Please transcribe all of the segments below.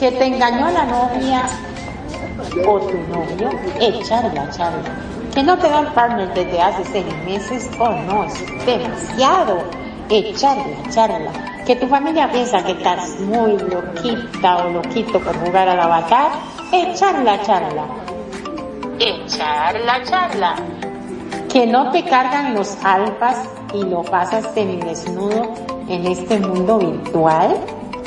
que te engañó la novia o tu novio, echarla, charla. Que no te da el partner desde hace seis meses, oh no, es demasiado. Echarla, charla. Que tu familia piensa que estás muy loquita o loquito por jugar al avatar, echarla, charla. Echarla, charla. Que no te cargan los alfas y lo pasas desnudo en este mundo virtual,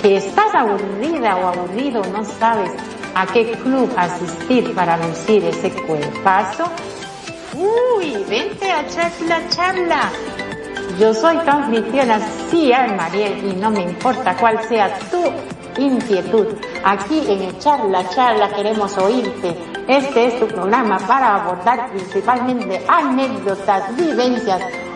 que estás aburrida o aburrido, no sabes a qué club asistir para lucir ese cuerpazo. Uy, vente a echar la charla. Yo soy tu anfitriona, sí, Mariel, y no me importa cuál sea tu inquietud. Aquí en Echar la Charla queremos oírte. Este es tu programa para abordar principalmente anécdotas, vivencias,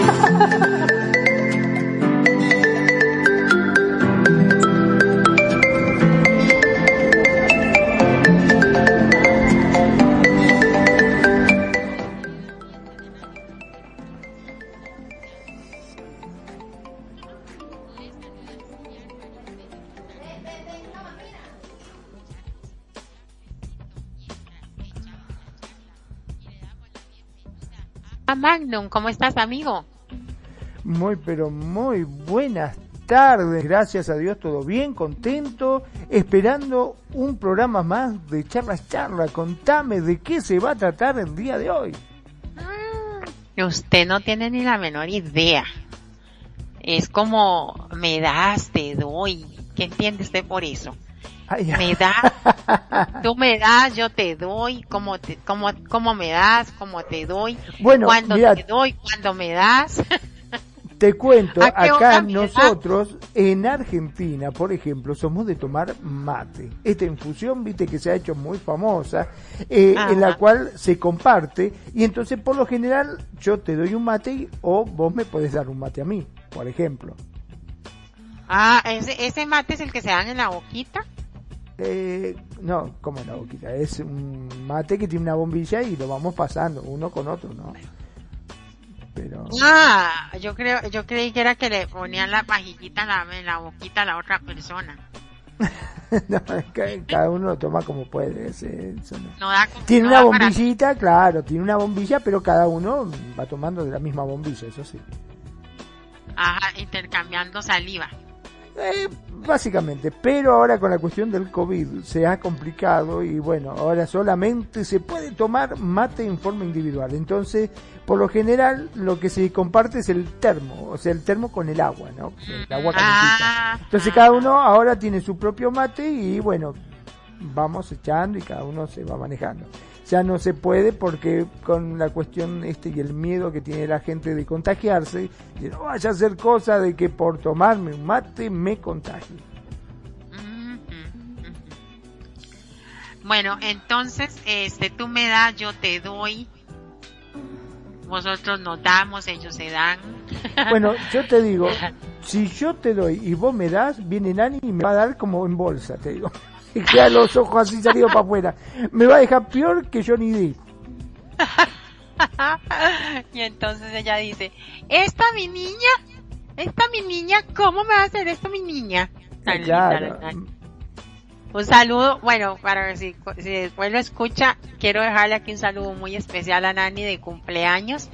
Ha ha ha ha! Magnum, ¿cómo estás, amigo? Muy, pero muy buenas tardes. Gracias a Dios, todo bien, contento, esperando un programa más de charlas charla. Contame de qué se va a tratar el día de hoy. Mm, usted no tiene ni la menor idea. Es como me das, te doy. ¿Qué entiende usted por eso? Me das, tú me das, yo te doy, como te, como, como me das, como te doy, bueno, cuando te doy, cuando me das. Te cuento, acá nosotros en Argentina, por ejemplo, somos de tomar mate. Esta infusión, viste que se ha hecho muy famosa, eh, en la cual se comparte y entonces por lo general yo te doy un mate o vos me podés dar un mate a mí, por ejemplo. Ah, ese, ese mate es el que se dan en la boquita. Eh, no, como la boquita, es un mate que tiene una bombilla y lo vamos pasando uno con otro, ¿no? Pero... Ah, yo creo, yo creí que era que le ponían la pajillita en la, boquita a la otra persona. no, cada uno lo toma como puede. tiene una bombillita, claro, tiene una bombilla, pero cada uno va tomando de la misma bombilla, eso sí. Ajá, intercambiando saliva. Eh, básicamente, pero ahora con la cuestión del COVID se ha complicado y bueno, ahora solamente se puede tomar mate en forma individual. Entonces, por lo general, lo que se comparte es el termo, o sea, el termo con el agua, ¿no? El agua calentita. Entonces, cada uno ahora tiene su propio mate y bueno, vamos echando y cada uno se va manejando ya no se puede porque con la cuestión este y el miedo que tiene la gente de contagiarse, no vaya a ser cosa de que por tomarme un mate me contagie. Bueno, entonces, este, tú me das, yo te doy. Vosotros nos damos, ellos se dan. Bueno, yo te digo, si yo te doy y vos me das, viene Nani y me va a dar como en bolsa, te digo y queda los ojos así salidos para afuera. Me va a dejar peor que Johnny Depp. y entonces ella dice, esta mi niña, esta mi niña, ¿cómo me va a hacer esto mi niña? Un saludo, bueno, para si, si después lo escucha, quiero dejarle aquí un saludo muy especial a Nani de cumpleaños,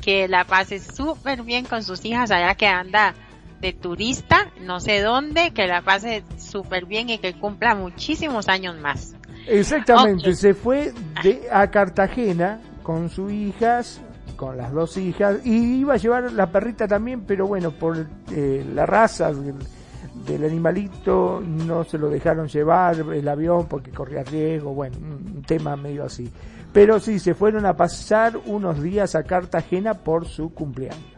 que la pase súper bien con sus hijas allá que anda de turista, no sé dónde, que la pase súper bien y que cumpla muchísimos años más. Exactamente, se fue de, a Cartagena con sus hijas, con las dos hijas, y iba a llevar la perrita también, pero bueno, por eh, la raza del, animalito no se lo dejaron llevar el avión porque corría riesgo, bueno, un tema medio así. Pero sí, se fueron a pasar unos días a Cartagena por su cumpleaños.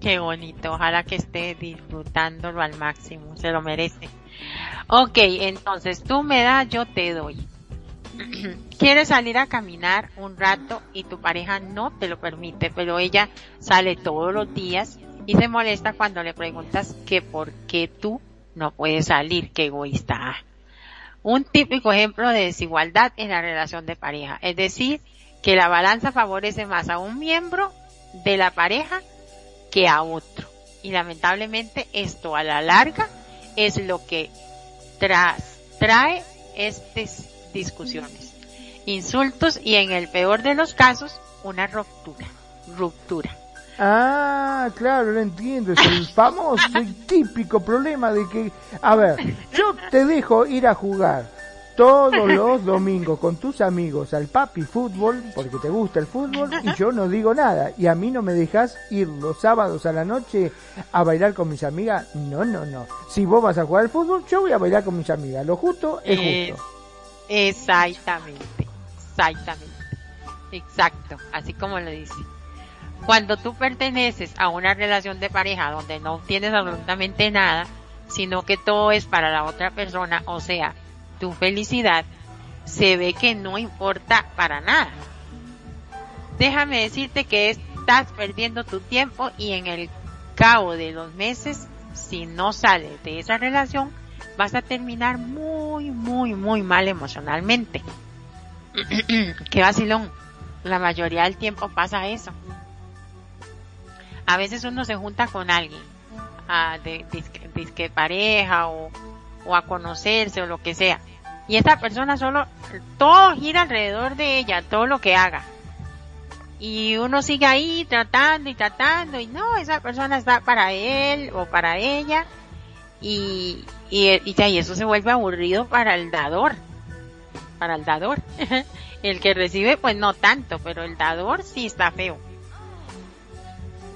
Qué bonito, ojalá que esté disfrutándolo al máximo, se lo merece. Ok, entonces tú me das, yo te doy. Quieres salir a caminar un rato y tu pareja no te lo permite, pero ella sale todos los días y se molesta cuando le preguntas que por qué tú no puedes salir, qué egoísta un típico ejemplo de desigualdad en la relación de pareja. Es decir, que la balanza favorece más a un miembro de la pareja que a otro. Y lamentablemente esto a la larga es lo que trae estas discusiones, insultos y en el peor de los casos una ruptura. Ruptura. Ah, claro, lo entiendo. Es el famoso y típico problema de que, a ver, yo te dejo ir a jugar todos los domingos con tus amigos al papi fútbol, porque te gusta el fútbol, y yo no digo nada. Y a mí no me dejas ir los sábados a la noche a bailar con mis amigas. No, no, no. Si vos vas a jugar al fútbol, yo voy a bailar con mis amigas. Lo justo es justo. Exactamente, exactamente. Exacto, así como lo dice. Cuando tú perteneces a una relación de pareja donde no tienes absolutamente nada, sino que todo es para la otra persona, o sea, tu felicidad, se ve que no importa para nada. Déjame decirte que estás perdiendo tu tiempo y en el cabo de los meses, si no sales de esa relación, vas a terminar muy, muy, muy mal emocionalmente. Qué vacilón. La mayoría del tiempo pasa eso a veces uno se junta con alguien, a, de, de, pareja o, o a conocerse o lo que sea. Y esa persona solo, todo gira alrededor de ella, todo lo que haga. Y uno sigue ahí tratando y tratando y no, esa persona está para él o para ella. Y, y, y, eso se vuelve aburrido para el dador. Para el dador. el que recibe pues no tanto, pero el dador sí está feo.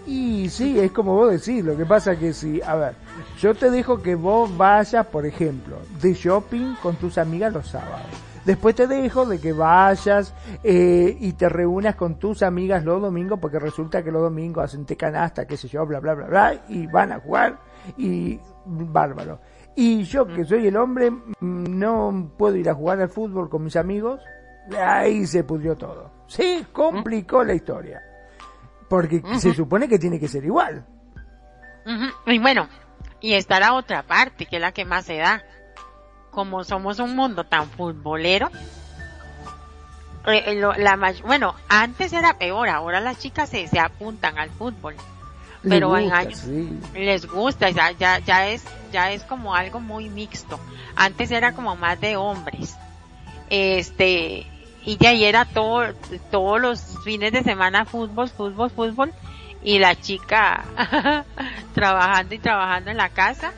Y sí, es como vos decís, lo que pasa que si, a ver, yo te dejo que vos vayas, por ejemplo, de shopping con tus amigas los sábados. Después te dejo de que vayas eh, y te reúnas con tus amigas los domingos, porque resulta que los domingos hacen te canasta, qué sé yo, bla, bla, bla, bla, y van a jugar, y bárbaro. Y yo, que soy el hombre, no puedo ir a jugar al fútbol con mis amigos, ahí se pudrió todo. Sí, complicó la historia porque se supone que tiene que ser igual. Y bueno, y está la otra parte, que es la que más se da. Como somos un mundo tan futbolero, eh, eh, la, bueno, antes era peor, ahora las chicas se, se apuntan al fútbol. Pero en años les gusta, ya, ya, ya es, ya es como algo muy mixto. Antes era como más de hombres. Este, y de ahí era todo, todos los fines de semana fútbol, fútbol, fútbol y la chica trabajando y trabajando en la casa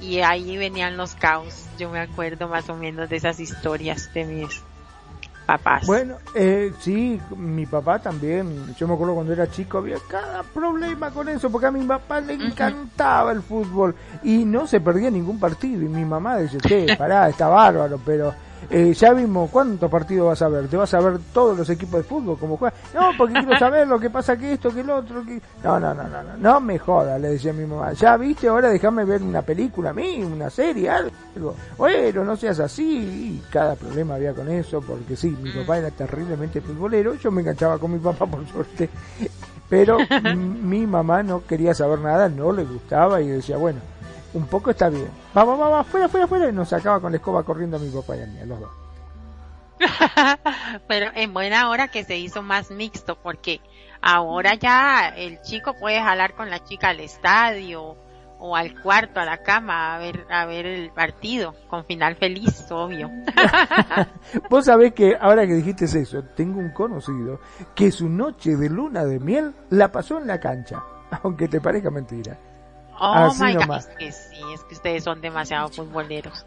y, ahí venían los caos. Yo me acuerdo más o menos de esas historias de mis papás. Bueno, eh, sí, mi papá también. Yo me acuerdo cuando era chico había cada problema con eso porque a mi papá le encantaba el fútbol y no se perdía ningún partido y mi mamá decía, che, pará, está bárbaro, pero eh, ya vimos cuántos partidos vas a ver, te vas a ver todos los equipos de fútbol como juegan. No, porque quiero saber lo que pasa que esto, que el otro, que... No, no, no, no, no, no me jodas, le decía mi mamá. Ya viste, ahora déjame ver una película a mí, una serie, algo. Bueno, no seas así. Y cada problema había con eso, porque sí, mi papá era terriblemente futbolero, yo me enganchaba con mi papá por suerte. Pero mi mamá no quería saber nada, no le gustaba y decía, bueno, un poco está bien. Vamos, vamos, fuera, fuera, fuera. Y nos sacaba con la escoba corriendo a mi papá y a mí, a los dos. Pero en buena hora que se hizo más mixto, porque ahora ya el chico puede jalar con la chica al estadio o al cuarto, a la cama, a ver, a ver el partido, con final feliz, obvio. Vos sabés que ahora que dijiste eso, tengo un conocido que su noche de luna de miel la pasó en la cancha, aunque te parezca mentira. Oh my God. Es que sí, es que ustedes son demasiado futboleros.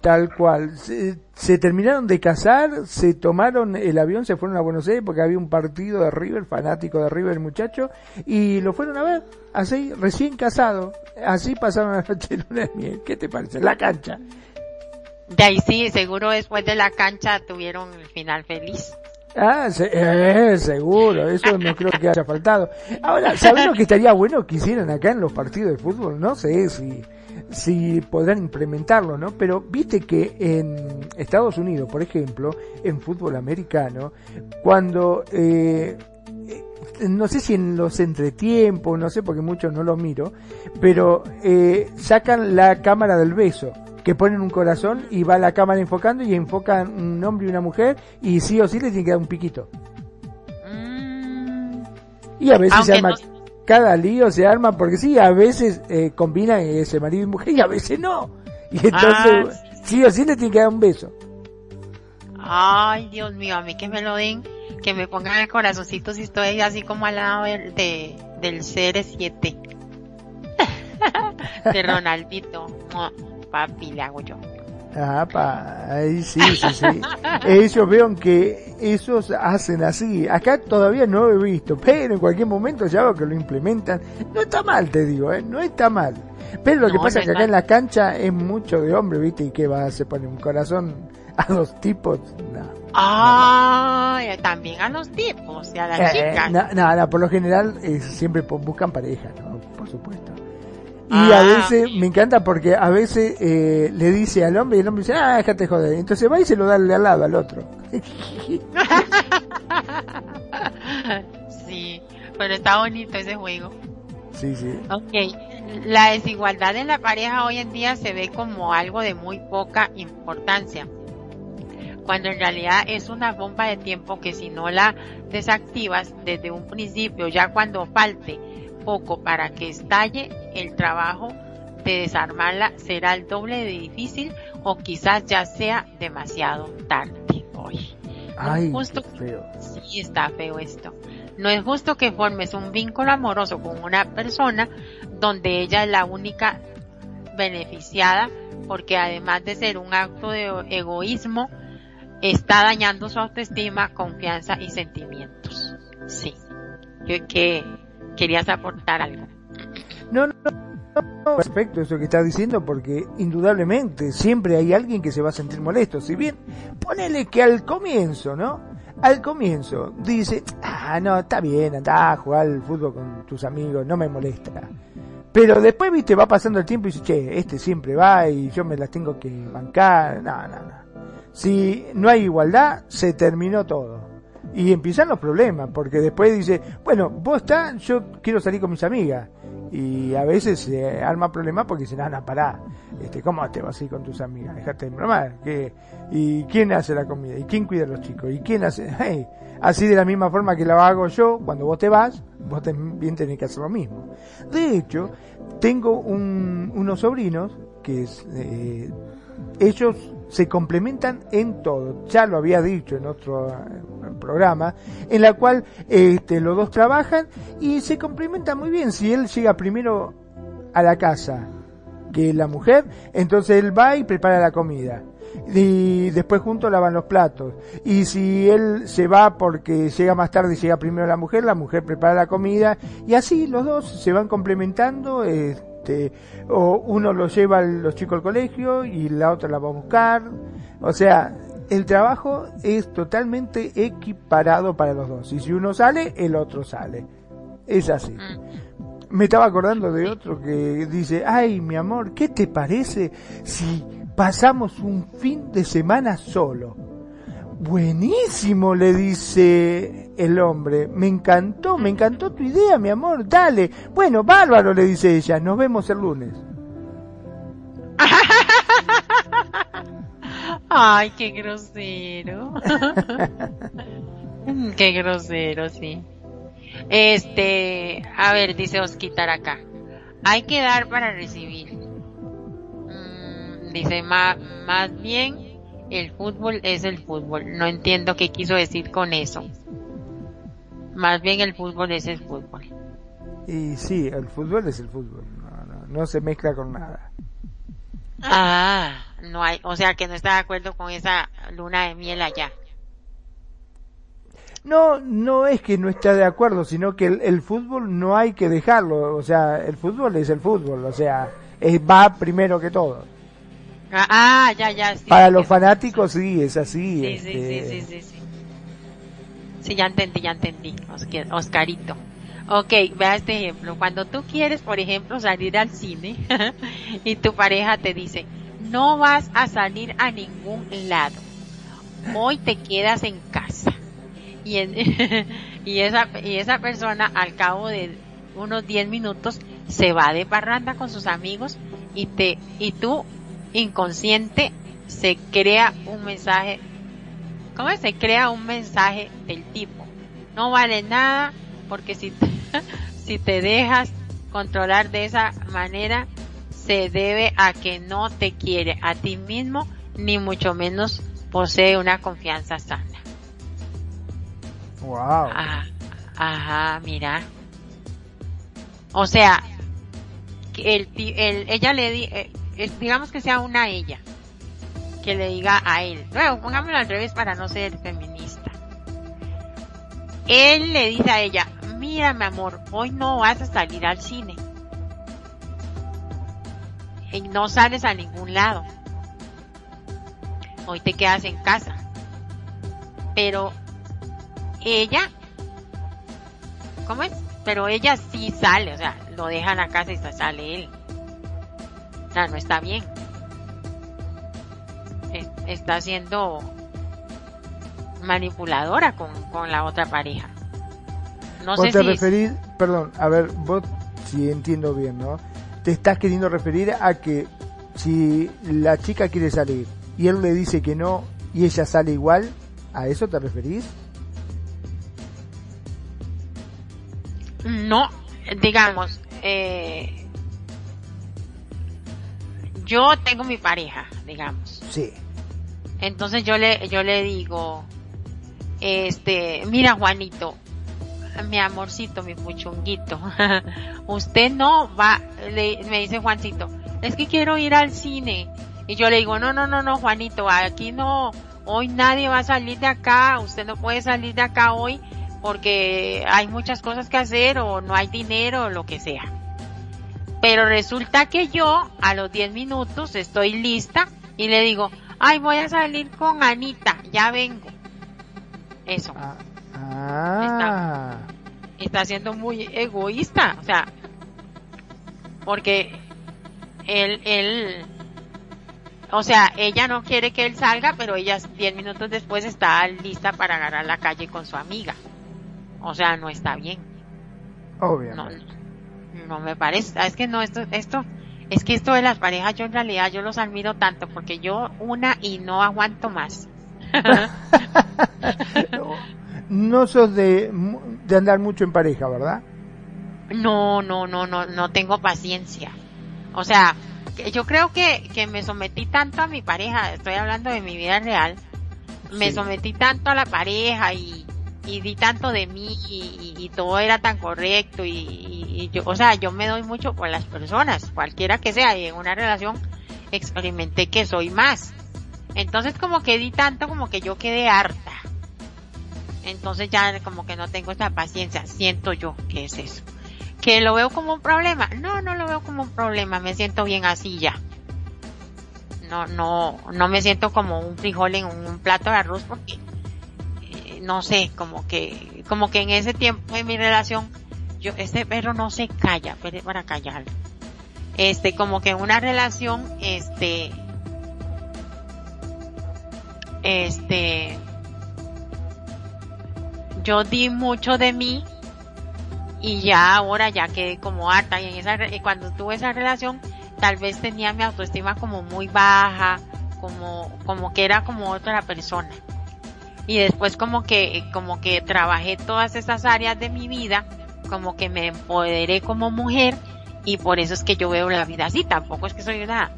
Tal cual. Se, terminaron de casar, se tomaron el avión, se fueron a Buenos Aires porque había un partido de River, fanático de River, muchacho, y lo fueron a ver, así, recién casado. Así pasaron la noche de luna de miel. ¿Qué te parece? La cancha. De ahí sí, seguro después de la cancha tuvieron el final feliz. Ah, eh, seguro, eso no creo que haya faltado. Ahora, ¿sabes lo que estaría bueno que hicieran acá en los partidos de fútbol? No sé si si podrán implementarlo, ¿no? Pero viste que en Estados Unidos, por ejemplo, en fútbol americano, cuando eh, no sé si en los entretiempos, no sé porque mucho no lo miro, pero eh, sacan la cámara del beso, que ponen un corazón y va la cámara enfocando y enfocan un hombre y una mujer y sí o sí le tiene que dar un piquito. Mm. Y a veces se llama cada lío se arma porque sí, a veces eh, combinan ese marido y mujer y a veces no. Y entonces, ah, sí o sí le tiene que dar un beso. Ay, Dios mío, a mí que me lo den, que me pongan el corazoncito si estoy así como al lado del, de, del CR7. de Ronaldito. Papi, le hago yo. Ah, pa, ahí sí, sí, sí. Ellos veo que esos hacen así. Acá todavía no lo he visto, pero en cualquier momento ya veo que lo implementan. No está mal, te digo, ¿eh? No está mal. Pero lo que pasa es que acá en la cancha es mucho de hombre, ¿viste? ¿Y qué va? Se pone un corazón a los tipos. No. Ah, también a los tipos y a las eh, chicas. No, no, por lo general eh, siempre buscan pareja, ¿no? Por supuesto. Y a ah, veces me encanta porque a veces eh, le dice al hombre y el hombre dice, ah, déjate joder. Entonces va y se lo da al lado al otro. sí, pero está bonito ese juego. Sí, sí. Ok, la desigualdad en la pareja hoy en día se ve como algo de muy poca importancia. Cuando en realidad es una bomba de tiempo que si no la desactivas desde un principio, ya cuando falte poco para que estalle, el trabajo de desarmarla será el doble de difícil o quizás ya sea demasiado tarde hoy. Ay, justo, feo. Sí, está feo esto. No es justo que formes un vínculo amoroso con una persona donde ella es la única beneficiada porque además de ser un acto de egoísmo, está dañando su autoestima, confianza y sentimientos. Sí. Yo que querías aportar algo. No, no, no, respecto a eso que estás diciendo, porque indudablemente siempre hay alguien que se va a sentir molesto. Si bien, ponele que al comienzo, ¿no? Al comienzo dice, ah, no, está bien, anda a jugar al fútbol con tus amigos, no me molesta. Pero después, viste, va pasando el tiempo y dice, che, este siempre va y yo me las tengo que bancar. No, no, no. Si no hay igualdad, se terminó todo y empiezan los problemas, porque después dice, bueno, vos estás, yo quiero salir con mis amigas. Y a veces se arma problema porque dicen, ah, no, pará, este, ¿cómo te vas a ir con tus amigas? Dejate de bromar. ¿Y quién hace la comida? ¿Y quién cuida a los chicos? ¿Y quién hace? así de la misma forma que la hago yo, cuando vos te vas, vos también tenés que hacer lo mismo. De hecho, tengo un, unos sobrinos que es, eh, ellos se complementan en todo. Ya lo había dicho en otro eh, programa, en la cual este, los dos trabajan y se complementan muy bien. Si él llega primero a la casa que la mujer, entonces él va y prepara la comida. Y después juntos lavan los platos. Y si él se va porque llega más tarde y llega primero la mujer, la mujer prepara la comida. Y así los dos se van complementando. Este, o uno lo lleva a los chicos al colegio y la otra la va a buscar. O sea, el trabajo es totalmente equiparado para los dos. Y si uno sale, el otro sale. Es así. Mm. Me estaba acordando de otro que dice, ay, mi amor, ¿qué te parece si pasamos un fin de semana solo? Buenísimo, le dice el hombre. Me encantó, me encantó tu idea, mi amor. Dale. Bueno, bárbaro, le dice ella. Nos vemos el lunes. Ay, qué grosero. qué grosero, sí. Este, a ver, dice Osquitar acá. Hay que dar para recibir. Mm, dice, más, más bien el fútbol es el fútbol. No entiendo qué quiso decir con eso. Más bien el fútbol es el fútbol. Y sí, el fútbol es el fútbol. no se mezcla con nada. Ah, no hay, o sea que no está de acuerdo con esa luna de miel allá. No, no es que no está de acuerdo, sino que el, fútbol no hay que dejarlo, o sea, el fútbol es el fútbol, o sea, es, va primero que todo. Ah, ya, ya. Para los fanáticos sí, es así. Sí, sí, este. sí, sí, sí, sí. ya entendí, ya entendí, Oscarito. Ok, vea este ejemplo. Cuando tú quieres, por ejemplo, salir al cine y tu pareja te dice, no vas a salir a ningún lado. Hoy te quedas en casa. Y, y, esa, y esa persona al cabo de unos 10 minutos se va de parranda con sus amigos y te, y tú inconsciente se crea un mensaje, ¿cómo se crea un mensaje del tipo? No vale nada porque si si te dejas controlar de esa manera, se debe a que no te quiere a ti mismo, ni mucho menos posee una confianza sana. Wow. Ah, ajá, mira. O sea, el, el, ella le di, digamos que sea una ella, que le diga a él, luego pongámoslo al revés para no ser feminista. Él le dice a ella, mira mi amor, hoy no vas a salir al cine. Y no sales a ningún lado. Hoy te quedas en casa. Pero ella, ¿cómo es? Pero ella sí sale, o sea, lo deja en la casa y sale él. No está bien. Está siendo manipuladora con, con la otra pareja. No sé te referís, perdón, a ver, vos si entiendo bien, ¿no? Te estás queriendo referir a que si la chica quiere salir y él le dice que no y ella sale igual, ¿a eso te referís? No, digamos, eh, yo tengo mi pareja, digamos. Sí. Entonces yo le, yo le digo, este, mira Juanito, mi amorcito, mi puchunguito, usted no va, me dice Juancito, es que quiero ir al cine. Y yo le digo, no, no, no, no, Juanito, aquí no, hoy nadie va a salir de acá, usted no puede salir de acá hoy porque hay muchas cosas que hacer o no hay dinero o lo que sea. Pero resulta que yo a los 10 minutos estoy lista y le digo, ay, voy a salir con Anita, ya vengo. Eso. Ah, Ah. Está, siendo muy egoísta, o sea, porque él, él, o sea, ella no quiere que él salga, pero ella 10 minutos después está lista para agarrar la calle con su amiga. O sea, no está bien. Obviamente. No, no me parece, es que no, esto, esto, es que esto de las parejas yo en realidad yo los admiro tanto porque yo una y no aguanto más. no sos de, de andar mucho en pareja, ¿verdad? No, no, no, no, no tengo paciencia. O sea, yo creo que, que me sometí tanto a mi pareja, estoy hablando de mi vida real, me sometí tanto a la pareja y, y di tanto de mí y, todo era tan correcto y, y, yo, o sea, yo me doy mucho por las personas, cualquiera que sea, y en una relación experimenté que soy más. Entonces como que di tanto como que yo quedé harta entonces ya como que no tengo esta paciencia, siento yo que es eso. ¿Que lo veo como un problema? No, no lo veo como un problema, me siento bien así ya. No, no, no me siento como un frijol en un plato de arroz porque, no sé, como que, como que en ese tiempo de mi relación, yo, este perro no se calla, pero para callarlo. Este, como que en una relación, este, este, yo di mucho de mí y ya ahora ya quedé como harta y en esa cuando tuve esa relación tal vez tenía mi autoestima como muy baja, como como que era como otra persona. Y después como que como que trabajé todas esas áreas de mi vida, como que me empoderé como mujer y por eso es que yo veo la vida así, tampoco es que soy una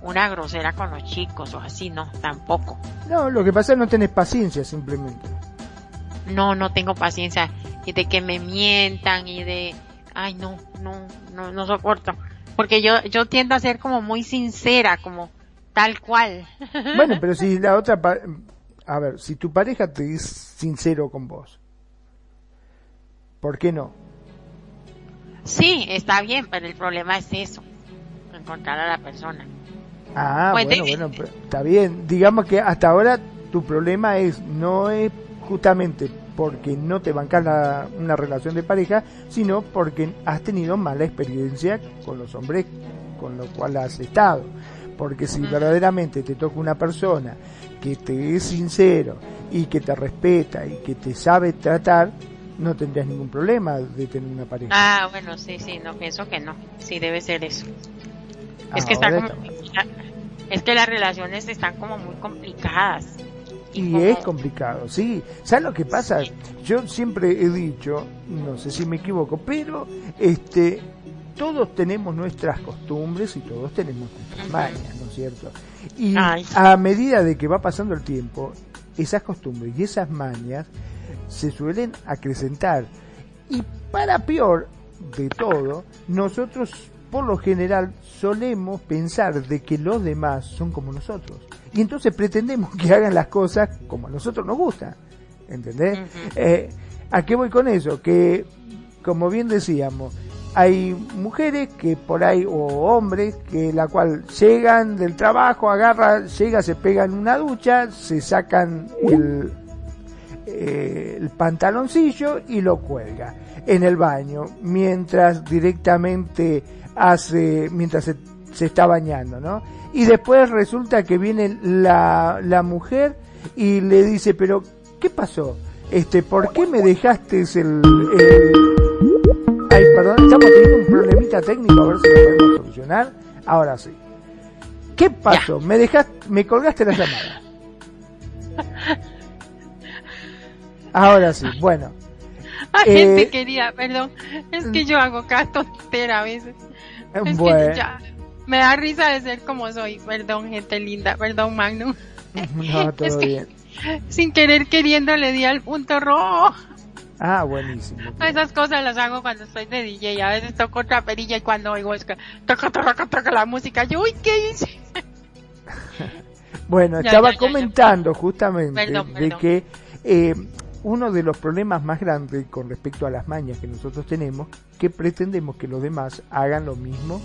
una grosera con los chicos o así, no, tampoco. No, lo que pasa es que no tenés paciencia simplemente no, no tengo paciencia y de que me mientan y de, ay no, no, no, no soporto. Porque yo, yo tiendo a ser como muy sincera, como tal cual. Bueno, pero si la otra, a ver, si tu pareja te es sincero con vos, ¿por qué no? Sí, está bien, pero el problema es eso, encontrar a la persona. Ah, bueno, bueno, está bien. Digamos que hasta ahora tu problema es, no es justamente porque no te bancas una relación de pareja, sino porque has tenido mala experiencia con los hombres con los cuales has estado. Porque si verdaderamente te toca una persona que te es sincero y que te respeta y que te sabe tratar, no tendrías ningún problema de tener una pareja. Ah, bueno, sí, sí, no pienso que no. Sí, debe ser eso. Es que está como, es que las relaciones están como muy complicadas. Y, es complicado, sí. ¿Sabes lo que pasa? Yo siempre he dicho, no sé si me equivoco, pero este todos tenemos nuestras costumbres y todos tenemos nuestras mañas, ¿no es cierto? Y a medida de que va pasando el tiempo, esas costumbres y esas mañas se suelen acrecentar. Y para peor de todo, nosotros por lo general solemos pensar de que los demás son como nosotros. Y entonces pretendemos que hagan las cosas como a nosotros nos gusta. ¿Entendés? Eh, ¿A qué voy con eso? Que, como bien decíamos, hay mujeres que por ahí, o hombres, que la cual llegan del trabajo, agarra, llega, se pegan una ducha, se sacan el, eh, el pantaloncillo y lo cuelga en el baño, mientras directamente hace, mientras se, se está bañando, ¿no? Y después resulta que viene la, la mujer y le dice, pero, ¿qué pasó? Este, ¿por qué me dejaste el, Ay, perdón, estamos teniendo un problemita técnico, a ver si lo podemos solucionar. Ahora sí. ¿Qué pasó? Me dejaste, me colgaste la llamada. Ahora sí, bueno. Gente eh, querida, perdón. Es que yo hago cada tontera a veces. Es bueno. que ya me da risa de ser como soy. Perdón, gente linda. Perdón, Magnum. No, todo bien. Sin querer queriendo le di al punto rojo. Ah, buenísimo. Esas cosas las hago cuando estoy de DJ. A veces toco otra perilla y cuando oigo es que toca, toca, toca la música. Yo, uy, ¿qué hice? bueno, estaba comentando justamente de que eh, uno de los problemas más grandes con respecto a las mañas que nosotros tenemos, que pretendemos que los demás hagan lo mismo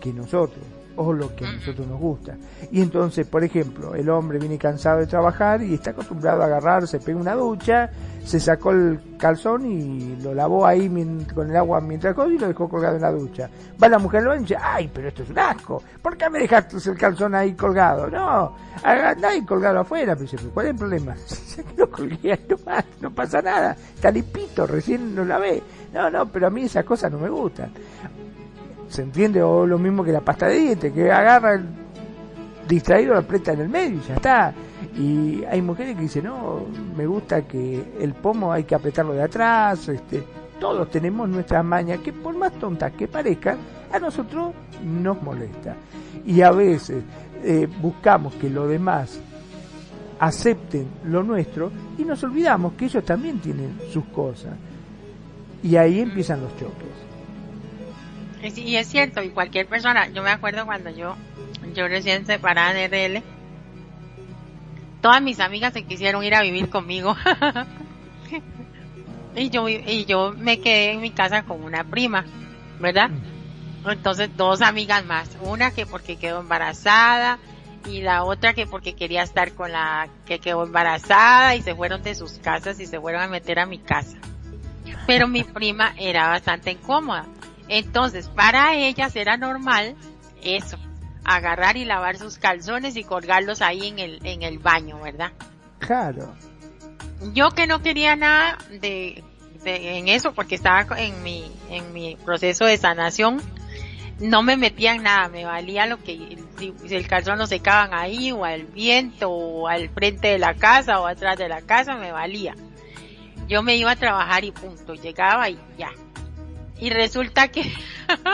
que nosotros o lo que a nosotros nos gusta. Y entonces, por ejemplo, el hombre viene cansado de trabajar y está acostumbrado a agarrar, se pega una ducha, se sacó el calzón y lo lavó ahí con el agua mientras y lo dejó colgado en la ducha. Va la mujer lo y dice, ay, pero esto es un asco, ¿por qué me dejaste el calzón ahí colgado? No, anda ahí colgado afuera, pero dice, ¿cuál es el problema? lo colgué ahí nomás, no pasa nada, está limpito, recién lo lavé. No, no, pero a mí esas cosas no me gustan. ¿Se entiende? O lo mismo que la pasta de dientes, que agarra el distraído, la aprieta en el medio y ya está. Y hay mujeres que dicen, no, me gusta que el pomo hay que apretarlo de atrás, este, todos tenemos nuestras mañas que por más tontas que parezcan, a nosotros nos molesta. Y a veces eh, buscamos que los demás acepten lo nuestro y nos olvidamos que ellos también tienen sus cosas. Y ahí empiezan los choques. Y es cierto, y cualquier persona, yo me acuerdo cuando yo, yo recién separada de RL, todas mis amigas se quisieron ir a vivir conmigo. y yo, y yo me quedé en mi casa con una prima, ¿verdad? Entonces dos amigas más, una que porque quedó embarazada y la otra que porque quería estar con la que quedó embarazada y se fueron de sus casas y se fueron a meter a mi casa. Pero mi prima era bastante incómoda entonces, para ellas era normal eso, agarrar y lavar sus calzones y colgarlos ahí en el, en el baño, ¿verdad? Claro. Yo que no quería nada de, en eso porque estaba en mi, en mi proceso de sanación, no me metía en nada, me valía lo que, si, el calzón lo secaban ahí o al viento o al frente de la casa o atrás de la casa, me valía. Yo me iba a trabajar y punto, llegaba y ya, y resulta que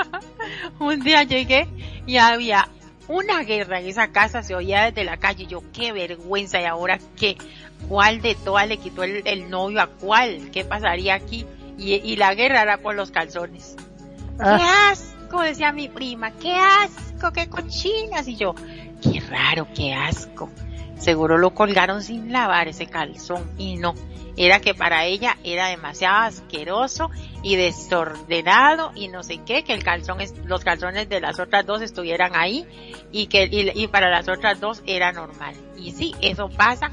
un día llegué y había una guerra en esa casa, se oía desde la calle. Yo, qué vergüenza. Y ahora qué, cuál de todas le quitó el, novio a cuál, qué pasaría aquí. Y, la guerra era por los calzones. ¡Qué ah. asco! asco, decía mi prima, qué asco, qué cochinas. Y yo, qué raro, qué asco. Seguro lo colgaron sin lavar ese calzón y no. Era que para ella era demasiado asqueroso y desordenado y no sé qué, que el calzón, los calzones de las otras dos estuvieran ahí y que, y para las otras dos era normal. Y sí, eso pasa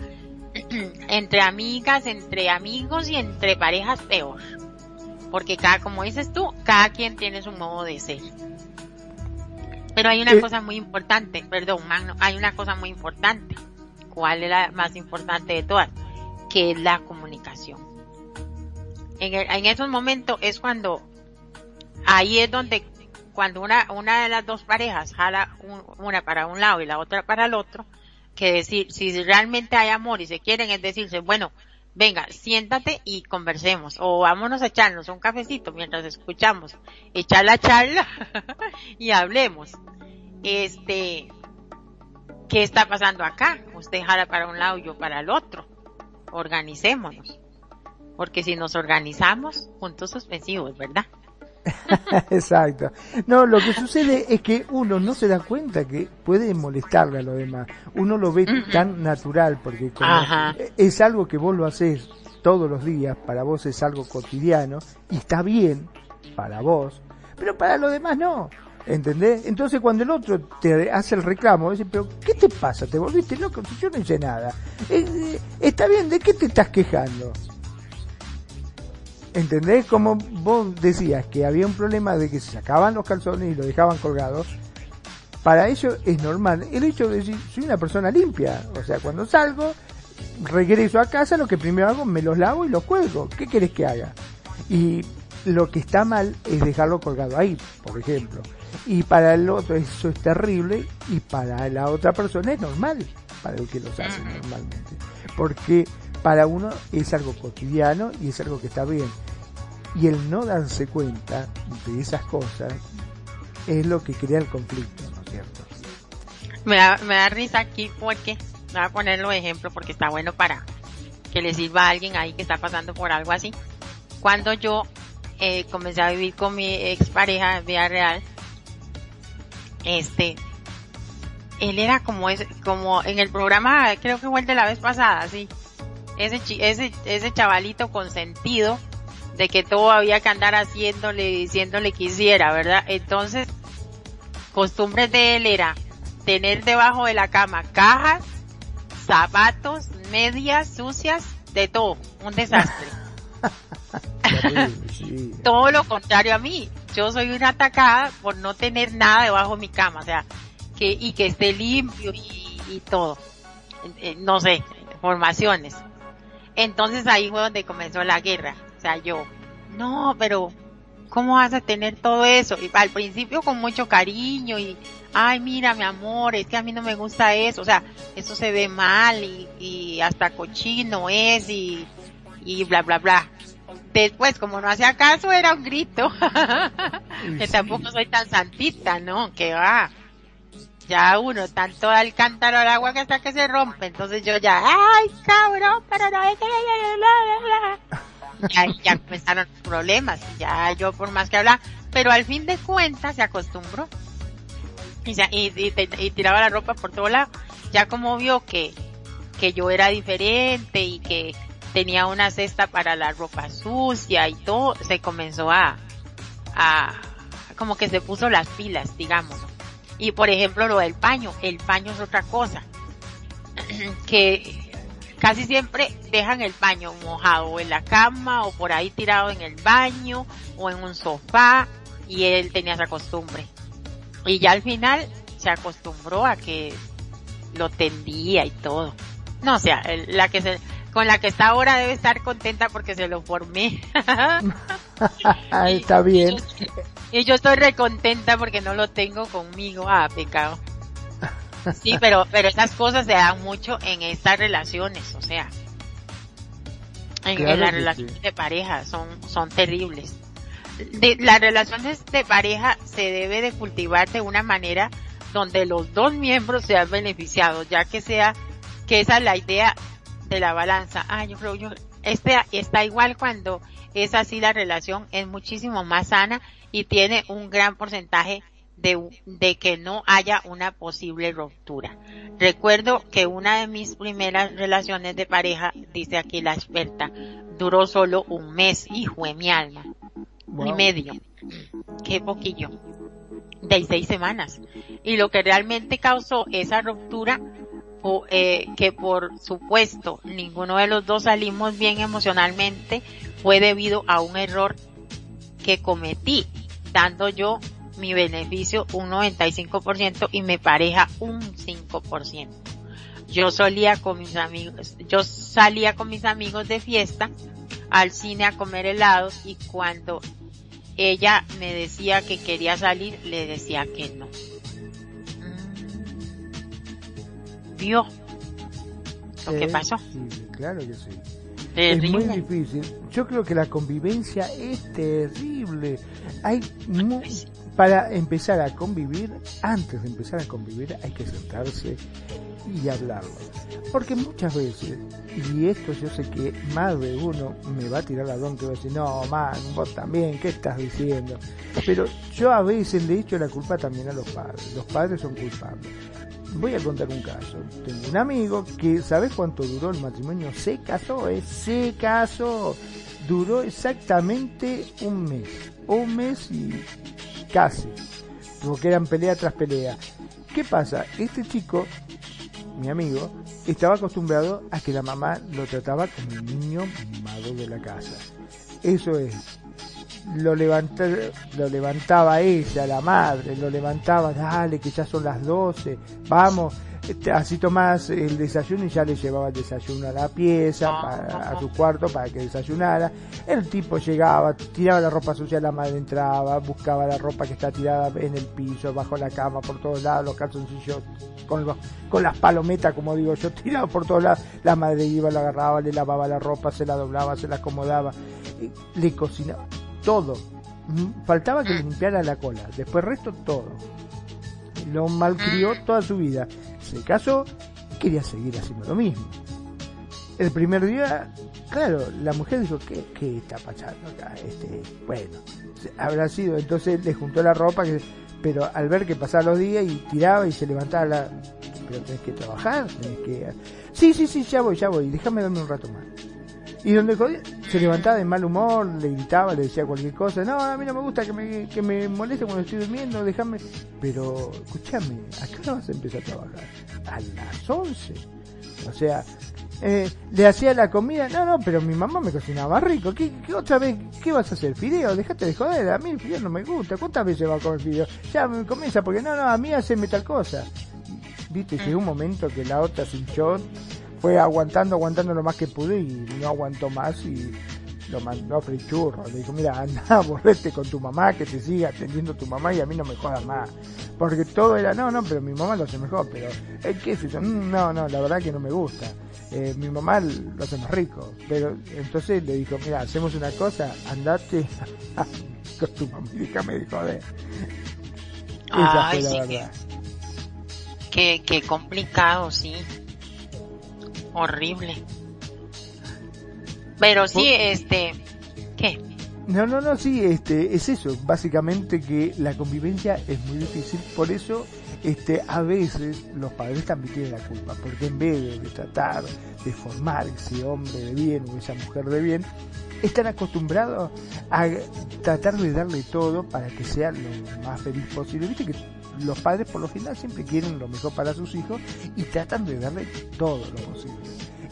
entre amigas, entre amigos y entre parejas peor. Porque cada, como dices tú, cada quien tiene su modo de ser. Pero hay una cosa muy importante, perdón, Magno, hay una cosa muy importante. ¿Cuál es la más importante de todas? Que es la comunicación. En, en esos momentos es cuando, ahí es donde, cuando una, una de las dos parejas jala una para un lado y la otra para el otro, que decir, si realmente hay amor y se quieren, es decirse, bueno, venga, siéntate y conversemos, o vámonos a echarnos un cafecito mientras escuchamos, echar la charla y hablemos. Este, ¿qué está pasando acá? Usted jala para un lado yo para el otro. Organicémonos. Porque si nos organizamos, puntos suspensivos, ¿verdad? Exacto. No, lo que sucede es que uno no se da cuenta que puede molestarle a los demás. Uno lo ve tan natural porque es algo que vos lo haces todos los días, para vos es algo cotidiano y está bien para vos, pero para los demás no. ¿Entendés? Entonces cuando el otro te hace el reclamo, dice, pero ¿qué te pasa? ¿Te volviste loco? Yo no hice nada. Eh, está bien, ¿de qué te estás quejando? ¿Entendés? Como vos decías que había un problema de que se sacaban los calzones y los dejaban colgados. Para ello es normal el hecho de decir, soy una persona limpia. O sea, cuando salgo, regreso a casa, lo que primero hago, me los lavo y los cuelgo. ¿Qué querés que haga? Y lo que está mal es dejarlo colgado ahí, por ejemplo. Y para el otro eso es terrible y para la otra persona es normal, para el que los hace normalmente. Porque para uno es algo cotidiano y es algo que está bien. Y el no darse cuenta de esas cosas es lo que crea el conflicto, ¿no es cierto? Me da, me da risa aquí porque, voy a ponerlo de ejemplo porque está bueno para que le sirva a alguien ahí que está pasando por algo así. Cuando yo eh, comencé a vivir con mi expareja en vida real, este, él era como ese, como en el programa, creo que fue el de la vez pasada, sí, ese, ese, ese chavalito consentido de que todo había que andar haciéndole, diciéndole que hiciera, ¿verdad? Entonces, costumbres de él era tener debajo de la cama cajas, zapatos, medias sucias, de todo, un desastre. todo lo contrario a mí, yo soy una atacada por no tener nada debajo de mi cama, o sea, que, y que esté limpio y, y todo. No sé, formaciones. Entonces ahí fue donde comenzó la guerra. O sea, yo, no, pero ¿cómo vas a tener todo eso? Y al principio con mucho cariño y, ay, mira, mi amor, es que a mí no me gusta eso. O sea, eso se ve mal y, y hasta cochino es y, y bla, bla, bla. Después, como no hacía caso, era un grito. que tampoco soy tan santita, ¿no? Que va ya uno, tanto al cántaro al agua que hasta que se rompe, entonces yo ya, ay cabrón, pero no es que... Ya, ya empezaron los problemas, ya yo por más que hablar, pero al fin de cuentas se acostumbró. Y, y, y, tiraba la ropa por todo lado. Ya como vio que, que yo era diferente y que tenía una cesta para la ropa sucia y todo, se comenzó a, a, como que se puso las pilas, digamos. Y por ejemplo lo del paño, el paño es otra cosa. que casi siempre dejan el paño mojado en la cama o por ahí tirado en el baño o en un sofá y él tenía esa costumbre. Y ya al final se acostumbró a que lo tendía y todo. No, o sea, la que se, con la que está ahora debe estar contenta porque se lo formé. está bien. Y yo estoy recontenta porque no lo tengo conmigo. Ah, pecado. Sí, pero, pero esas cosas se dan mucho en estas relaciones, o sea, en, las relaciones de pareja son, son terribles. De, las relaciones de pareja se debe de cultivar de una manera donde los dos miembros sean beneficiados, ya que sea, que esa es la idea de la balanza. Ah, yo creo, yo, este está igual cuando es así la relación, es muchísimo más sana y tiene un gran porcentaje de, de, que no haya una posible ruptura. Recuerdo que una de mis primeras relaciones de pareja, dice aquí la experta, duró solo un mes, hijo de mi alma, y medio. Qué poquillo. De seis semanas. Y lo que realmente causó esa ruptura eh, que por supuesto ninguno de los dos salimos bien emocionalmente fue debido a un error que cometí, dando yo mi beneficio un 95% y mi pareja un 5%. Yo solía con mis amigos, yo salía con mis amigos de fiesta al cine a comer helados y cuando ella me decía que quería salir, le decía que no. ¿Vio lo que pasó? Sí, claro que sí. Es muy difícil. Yo creo que la convivencia es terrible. Hay para empezar a convivir, antes de empezar a convivir, hay que sentarse y hablarlo. Porque muchas veces, y esto yo sé que más de uno me va a tirar la bronca y va a decir, no, man, vos también, ¿qué estás diciendo? Pero yo a veces le echo la culpa también a los padres. Los padres son culpables. Voy a contar un caso. Tengo un amigo que, ¿sabes cuánto duró el matrimonio? Se casó, ¿eh? Se casó. Duró exactamente un mes. Un mes y casi. Porque eran pelea tras pelea. ¿Qué pasa? Este chico, mi amigo, estaba acostumbrado a que la mamá lo trataba como un niño mimado de la casa. Eso es, lo, levanta, lo levantaba ella, la madre, lo levantaba, dale, que ya son las 12, vamos, este, así tomás el desayuno y ya le llevaba el desayuno a la pieza, a su cuarto para que desayunara. El tipo llegaba, tiraba la ropa sucia, la madre entraba, buscaba la ropa que está tirada en el piso, bajo la cama, por todos lados, los calzoncillos con, con las palometas, como digo yo, tirados por todos lados. La madre iba, la agarraba, le lavaba la ropa, se la doblaba, se la acomodaba, le cocinaba todo. Mm, faltaba que le limpiara la cola, después resto todo. Lo malcrió mm. toda su vida. Se casó y quería seguir haciendo lo mismo. El primer día, claro, la mujer dijo, ¿qué, qué está pasando acá? Este, bueno, habrá sido, entonces le juntó la ropa, que, pero al ver que pasaban los días y tiraba y se levantaba la... Pero tenés que trabajar, tenés que... Sí, sí, sí, ya voy, ya voy, déjame darme un rato más y donde se levantaba de mal humor, le gritaba, le decía cualquier cosa. No, a mí no me gusta que me, que me moleste cuando estoy durmiendo, déjame. Pero, escúchame, ¿a qué hora vas a empezar a trabajar? A las 11. O sea, eh, le hacía la comida. No, no, pero mi mamá me cocinaba rico. ¿Qué, otra vez? ¿Qué vas a hacer? ¿Fideo? Déjate de joder. A mí el fideo no me gusta. ¿Cuántas veces va a comer fideo? Ya me comienza porque no, no, a mí haceme tal cosa. Viste, llegó un momento que la otra se fue aguantando, aguantando lo más que pude y no aguantó más y lo mandó a frichurro. Le dijo, mira, anda, volvete con tu mamá, que te siga atendiendo tu mamá y a mí no me jodas más. Porque todo era, no, no, pero mi mamá lo hace mejor, pero, ¿eh, ¿qué es eso? Mm, no, no, la verdad que no me gusta. Eh, mi mamá lo hace más rico. Pero entonces le dijo, mira, hacemos una cosa, andate con tu mamá déjame de joder. Ay, sí, Que, qué complicado, sí horrible. Pero sí, este, ¿qué? No, no, no, sí, este, es eso, básicamente que la convivencia es muy difícil, por eso, este, a veces los padres también tienen la culpa, porque en vez de, tratar de formar ese hombre de bien o esa mujer de bien, están acostumbrados a tratar de darle todo para que sea lo más feliz posible. Viste que los padres por lo final siempre quieren lo mejor para sus hijos y tratan de darle todo lo posible.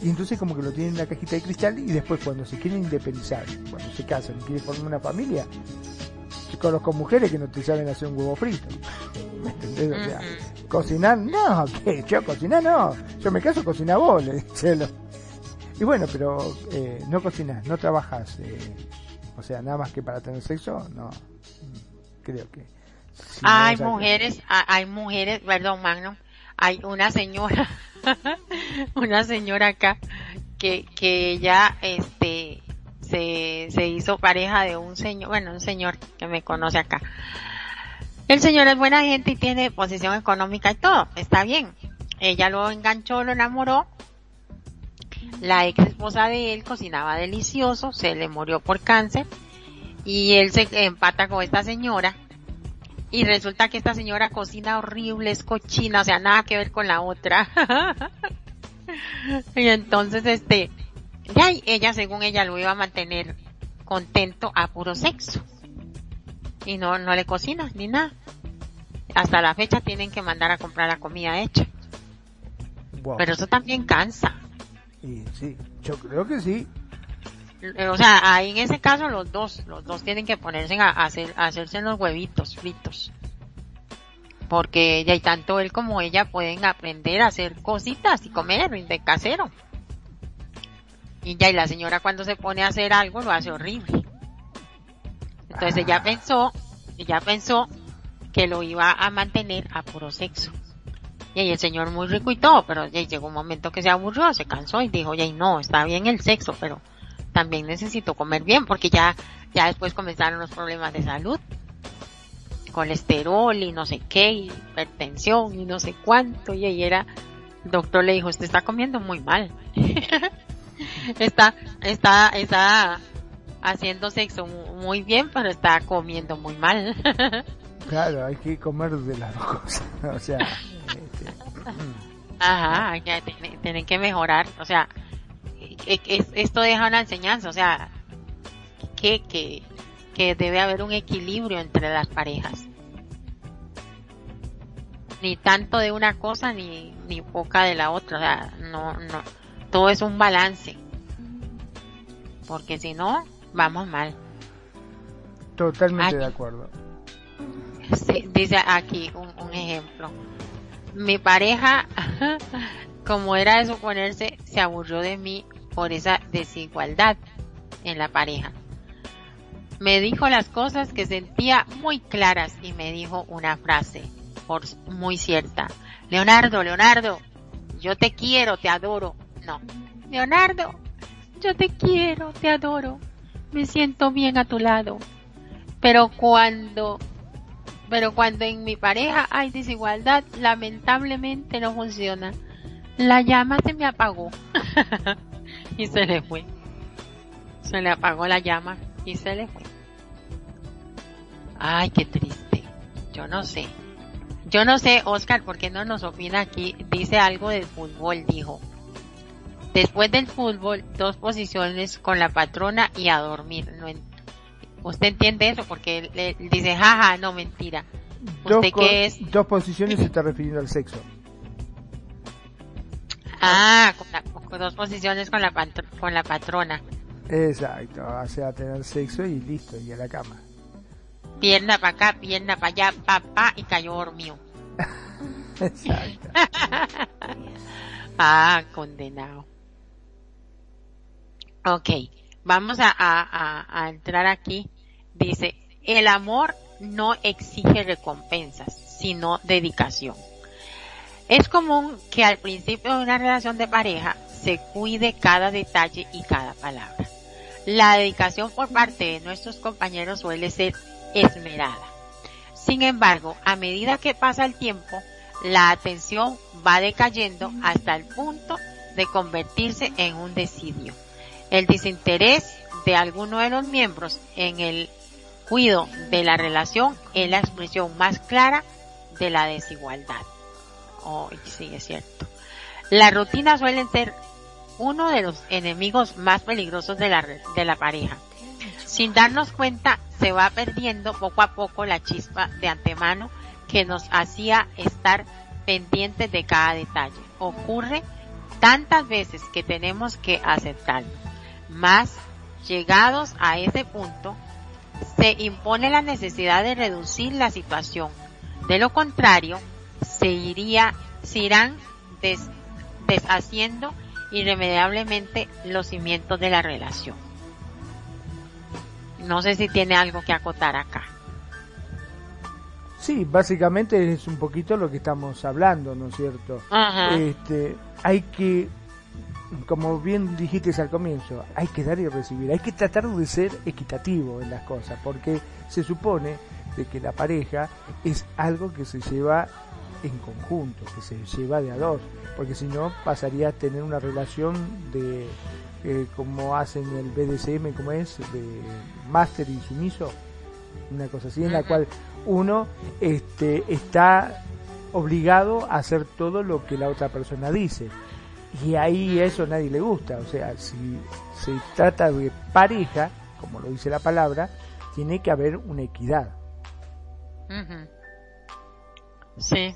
Y entonces como que lo tienen en la cajita de cristal y después cuando se quieren independizar, cuando se casan y quieren formar una familia, conozco mujeres que no te saben hacer un huevo frito. ¿Me entendés? O sea, cocinar, no, que yo cocinar no, yo me caso cocina vos, le Y bueno, pero eh, no cocinas, no trabajas, eh, o sea, nada más que para tener sexo, no, creo que hay mujeres, hay mujeres, perdón, Magno, hay una señora, una señora acá que, que ella, este, se, se hizo pareja de un señor, bueno, un señor que me conoce acá. El señor es buena gente y tiene posición económica y todo, está bien. Ella lo enganchó, lo enamoró. La ex esposa de él cocinaba delicioso, se le murió por cáncer y él se empata con esta señora y resulta que esta señora cocina horrible, es cochina, o sea, nada que ver con la otra. y entonces este, ya ella según ella lo iba a mantener contento a puro sexo. Y no, no le cocina ni nada. Hasta la fecha tienen que mandar a comprar la comida hecha. Pero eso también cansa. Y sí, yo creo que sí. O sea, ahí en ese caso los dos, los dos tienen que ponerse a, hacer, a hacerse los huevitos fritos. Porque ya y tanto él como ella pueden aprender a hacer cositas y comer de casero. Y ya y la señora cuando se pone a hacer algo lo hace horrible. Entonces ella ah. pensó, ella pensó que lo iba a mantener a puro sexo. Y ahí el señor muy rico y todo, pero ya llegó un momento que se aburrió, se cansó y dijo, ya no, está bien el sexo, pero también necesito comer bien porque ya, ya después comenzaron los problemas de salud. Colesterol y no sé qué, hipertensión y no sé cuánto. Y ahí era, el doctor le dijo, usted está comiendo muy mal. está, está, está haciendo sexo muy bien, pero está comiendo muy mal. claro, hay que comer de las dos cosas. o sea, este, Ajá, ya tienen que mejorar. O sea, esto deja una enseñanza, o sea, que, que, que debe haber un equilibrio entre las parejas. Ni tanto de una cosa ni, ni poca de la otra, o sea, no, no, todo es un balance. Porque si no, vamos mal. Totalmente de acuerdo. dice aquí un, un ejemplo. Mi pareja, como era de suponerse, se aburrió de mí por esa desigualdad en la pareja. Me dijo las cosas que sentía muy claras y me dijo una frase por muy cierta. Leonardo, Leonardo, yo te quiero, te adoro. No. Leonardo, yo te quiero, te adoro. Me siento bien a tu lado. Pero cuando pero cuando en mi pareja hay desigualdad, lamentablemente no funciona. La llama se me apagó. y se le fue. Se le apagó la llama y se le fue. Ay, qué triste. Yo no sé. Yo no sé, Oscar, ¿por qué no nos opina aquí? Dice algo del fútbol, dijo. Después del fútbol, dos posiciones con la patrona y a dormir. No ¿Usted entiende eso? Porque le, dice, jaja, no, mentira. ¿Usted qué es? Dos posiciones se está refiriendo al sexo. Ah, con, dos posiciones con la, con la patrona. Exacto, o sea, tener sexo y listo, y a la cama. Pierna para acá, pierna para allá, papá, y cayó dormido. Exacto. ah, condenado. Ok, vamos a, a, a entrar aquí. Dice, el amor no exige recompensas, sino dedicación. Es común que al principio de una relación de pareja se cuide cada detalle y cada palabra. La dedicación por parte de nuestros compañeros suele ser esmerada. Sin embargo, a medida que pasa el tiempo, la atención va decayendo hasta el punto de convertirse en un desidio. El desinterés de alguno de los miembros en el cuidado de la relación es la expresión más clara de la desigualdad. Oh, sí, es cierto. Las rutinas suelen ser uno de los enemigos más peligrosos de la, de la pareja. Sin darnos cuenta, se va perdiendo poco a poco la chispa de antemano que nos hacía estar pendientes de cada detalle. Ocurre tantas veces que tenemos que aceptarlo. Más llegados a ese punto, se impone la necesidad de reducir la situación. De lo contrario, se iría, se irán deshaciendo irremediablemente los cimientos de la relación. No sé si tiene algo que acotar acá. Sí, básicamente es un poquito lo que estamos hablando, ¿no es cierto? Este, hay que, como bien dijiste al comienzo, hay que dar y recibir, hay que tratar de ser equitativo en las cosas, porque se supone de que la pareja es algo que se lleva en conjunto, que se lleva de a dos, porque si no pasaría a tener una relación de eh, como hacen el BDSM, como es, de máster y sumiso, una cosa así, en la cual uno este, está obligado a hacer todo lo que la otra persona dice. Y ahí eso a nadie le gusta. O sea, si se trata de pareja, como lo dice la palabra, tiene que haber una equidad. Sí.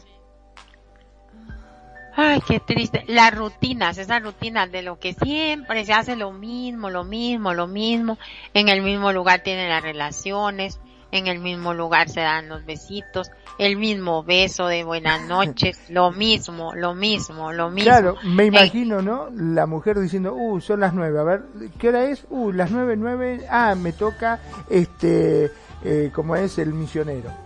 Ay, qué triste. Las rutinas, esas rutinas de lo que siempre se hace lo mismo, lo mismo, lo mismo. En el mismo lugar tienen las relaciones en el mismo lugar se dan los besitos, el mismo beso de buenas noches, lo mismo, lo mismo, lo mismo. Claro, me imagino, ¿no? La mujer diciendo, uh, son las nueve, a ver, ¿qué hora es? Uh, las nueve, nueve, ah, me toca, este, eh, como es el misionero.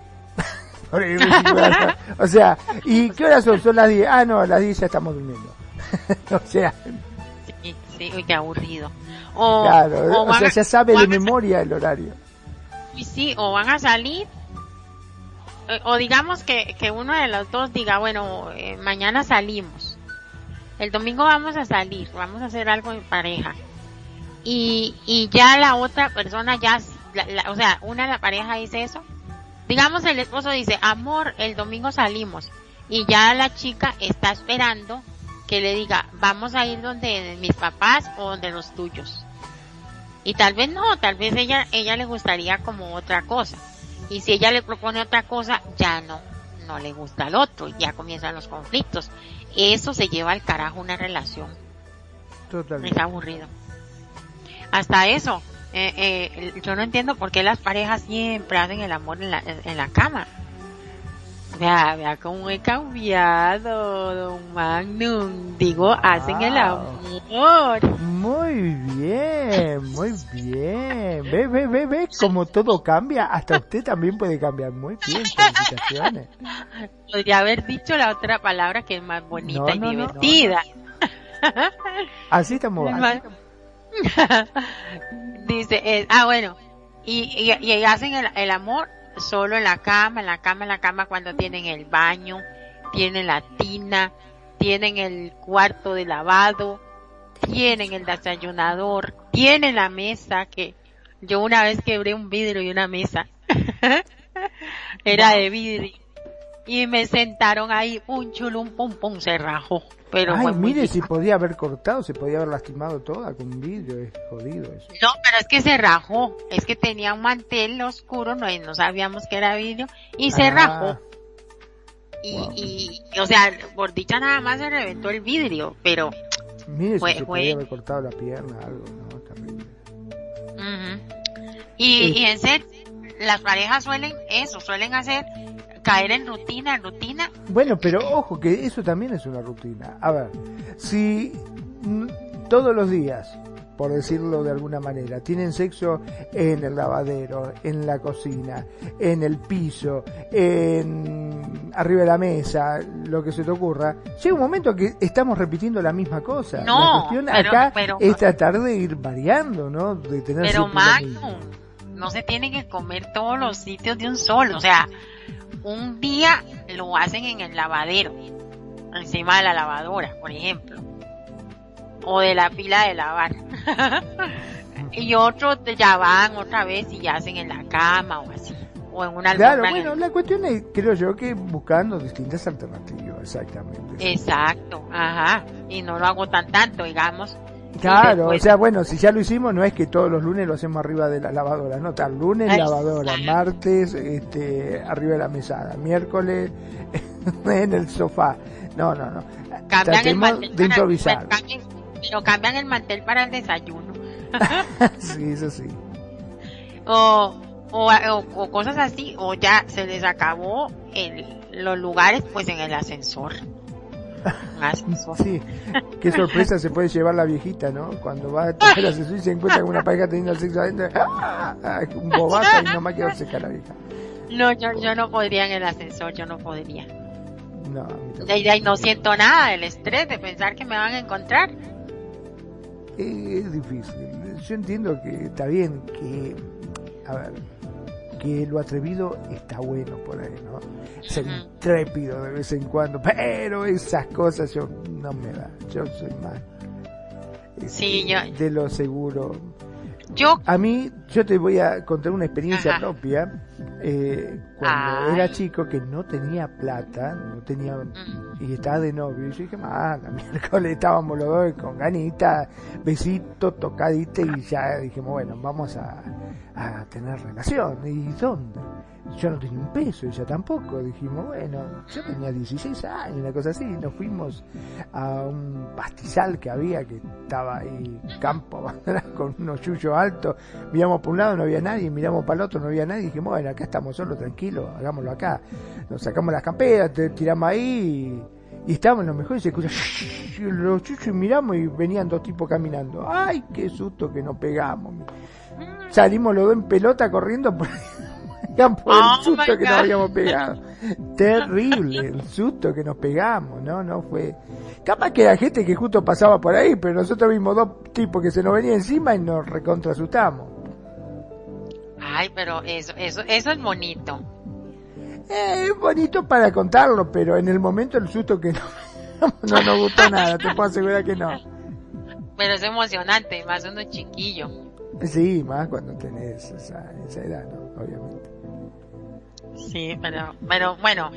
O sea, ¿y qué hora son? Son las diez, ah, no, a las diez ya estamos durmiendo. o sea. Sí, sí, qué aburrido. claro, o, sea, ya sabe de memoria el horario y sí, o van a salir, eh, o digamos que, que uno de los dos diga, bueno, eh, mañana salimos, el domingo vamos a salir, vamos a hacer algo en pareja. Y, y ya la otra persona ya, o sea, una de la pareja dice eso. Digamos el esposo dice, amor, el domingo salimos. Y ya la chica está esperando que le diga, vamos a ir donde mis papás o donde los tuyos. Y tal vez no, tal vez ella, ella le gustaría como otra cosa. Y si ella le propone otra cosa, ya no, no le gusta al otro, ya comienzan los conflictos. Eso se lleva al carajo una relación. Totalmente. Es aburrido. Hasta eso, eh, eh, yo no entiendo por qué las parejas siempre hacen el amor en la, en la cama. Vea, vea cómo he cambiado, don Magnum. Digo, hacen el amor. Muy bien, muy bien. Ve, ve, ve, ve cómo todo cambia. Hasta usted también puede cambiar. Muy bien, felicitaciones. Podría haber dicho la otra palabra que es más bonita y divertida. Así estamos. Dice, eh, ah, bueno. Y, y, hacen el, el amor solo en la cama, en la cama, en la cama cuando tienen el baño, tienen la tina, tienen el cuarto de lavado, tienen el desayunador, tienen la mesa que yo una vez quebré un vidrio y una mesa. Era de vidrio. Y me sentaron ahí, un chulum, pum, pum, se rajó. Pero Ay, mire, si podía haber cortado, se podía haber lastimado toda con vidrio, es jodido eso. No, pero es que se rajó, es que tenía un mantel oscuro, no, no sabíamos que era vidrio, y se ah. rajó. Y, y, o sea, por dicha nada más se reventó el vidrio, pero... Mire, si se podía haber cortado la pierna, algo, ¿no? Terrible. y, y en serio, las parejas suelen eso, suelen hacer caer en rutina, en rutina. Bueno, pero ojo que eso también es una rutina. A ver, si todos los días, por decirlo de alguna manera, tienen sexo en el lavadero, en la cocina, en el piso, en arriba de la mesa, lo que se te ocurra, llega un momento que estamos repitiendo la misma cosa. No, la cuestión acá es tratar de ir variando, ¿no? De tener pero no se tiene que comer todos los sitios de un solo, o sea, un día lo hacen en el lavadero, encima de la lavadora, por ejemplo, o de la pila de lavar. y otros ya van otra vez y ya hacen en la cama o así. O en una Claro, bueno, la cuestión es, creo yo, que buscando distintas alternativas, exactamente. Exacto, ajá. Y no lo hago tan tanto, digamos Claro, o sea, bueno, si ya lo hicimos, no es que todos los lunes lo hacemos arriba de la lavadora, no, tal lunes lavadora, martes este, arriba de la mesada, miércoles en el sofá. No, no, no. Cambian el mantel de improvisar. pero cambian el mantel para el desayuno. sí, eso sí. O, o, o, cosas así, o ya se les acabó el, los lugares pues en el ascensor. Sí, qué sorpresa se puede llevar la viejita, ¿no? Cuando va a tener asesor y se encuentra con una pareja teniendo el sexo adentro, ¡ah! un bobazo y no más quiero secar la vieja. No, yo, yo no podría en el ascensor, yo no podría. No, y, no siento nada del estrés de pensar que me van a encontrar. Es difícil. Yo entiendo que está bien que, a ver, que lo atrevido está bueno por ahí, ¿no? Ser intrépido de vez en cuando, pero esas cosas yo no me da, yo soy más sí, este, de lo seguro. Yo, a mí, yo te voy a contar una experiencia propia. Eh, cuando era chico que no tenía plata, no tenía, y estaba de novio, y yo dije, ah, miércoles estábamos los dos con ganita, besito, tocadita, y ya dijimos, bueno, vamos a, a tener relación. ¿Y dónde? Yo no tenía un peso, ella tampoco. Dijimos, bueno, yo tenía 16 años, una cosa así. Nos fuimos a un pastizal que había, que estaba ahí, campo con unos yuyos altos. Miramos por un lado, no había nadie, miramos para el otro, no había nadie. Dijimos, bueno, acá estamos solos, tranquilos, hagámoslo acá. Nos sacamos las camperas, te tiramos ahí y, estábamos en lo mejor y se escucha los chuchos y miramos y venían dos tipos caminando. ¡Ay, qué susto que nos pegamos! Salimos los dos en pelota corriendo por por el oh susto que nos habíamos pegado. Terrible el susto que nos pegamos, ¿no? No fue. Capaz que era gente que justo pasaba por ahí, pero nosotros vimos dos tipos que se nos venían encima y nos recontra asustamos. Ay, pero eso, eso, eso es bonito. Eh, es bonito para contarlo, pero en el momento el susto que no, no nos gustó nada, te puedo asegurar que no. Pero es emocionante, más uno chiquillo. Sí, más cuando tenés esa, esa edad, ¿no? Obviamente. Sí, pero, pero bueno,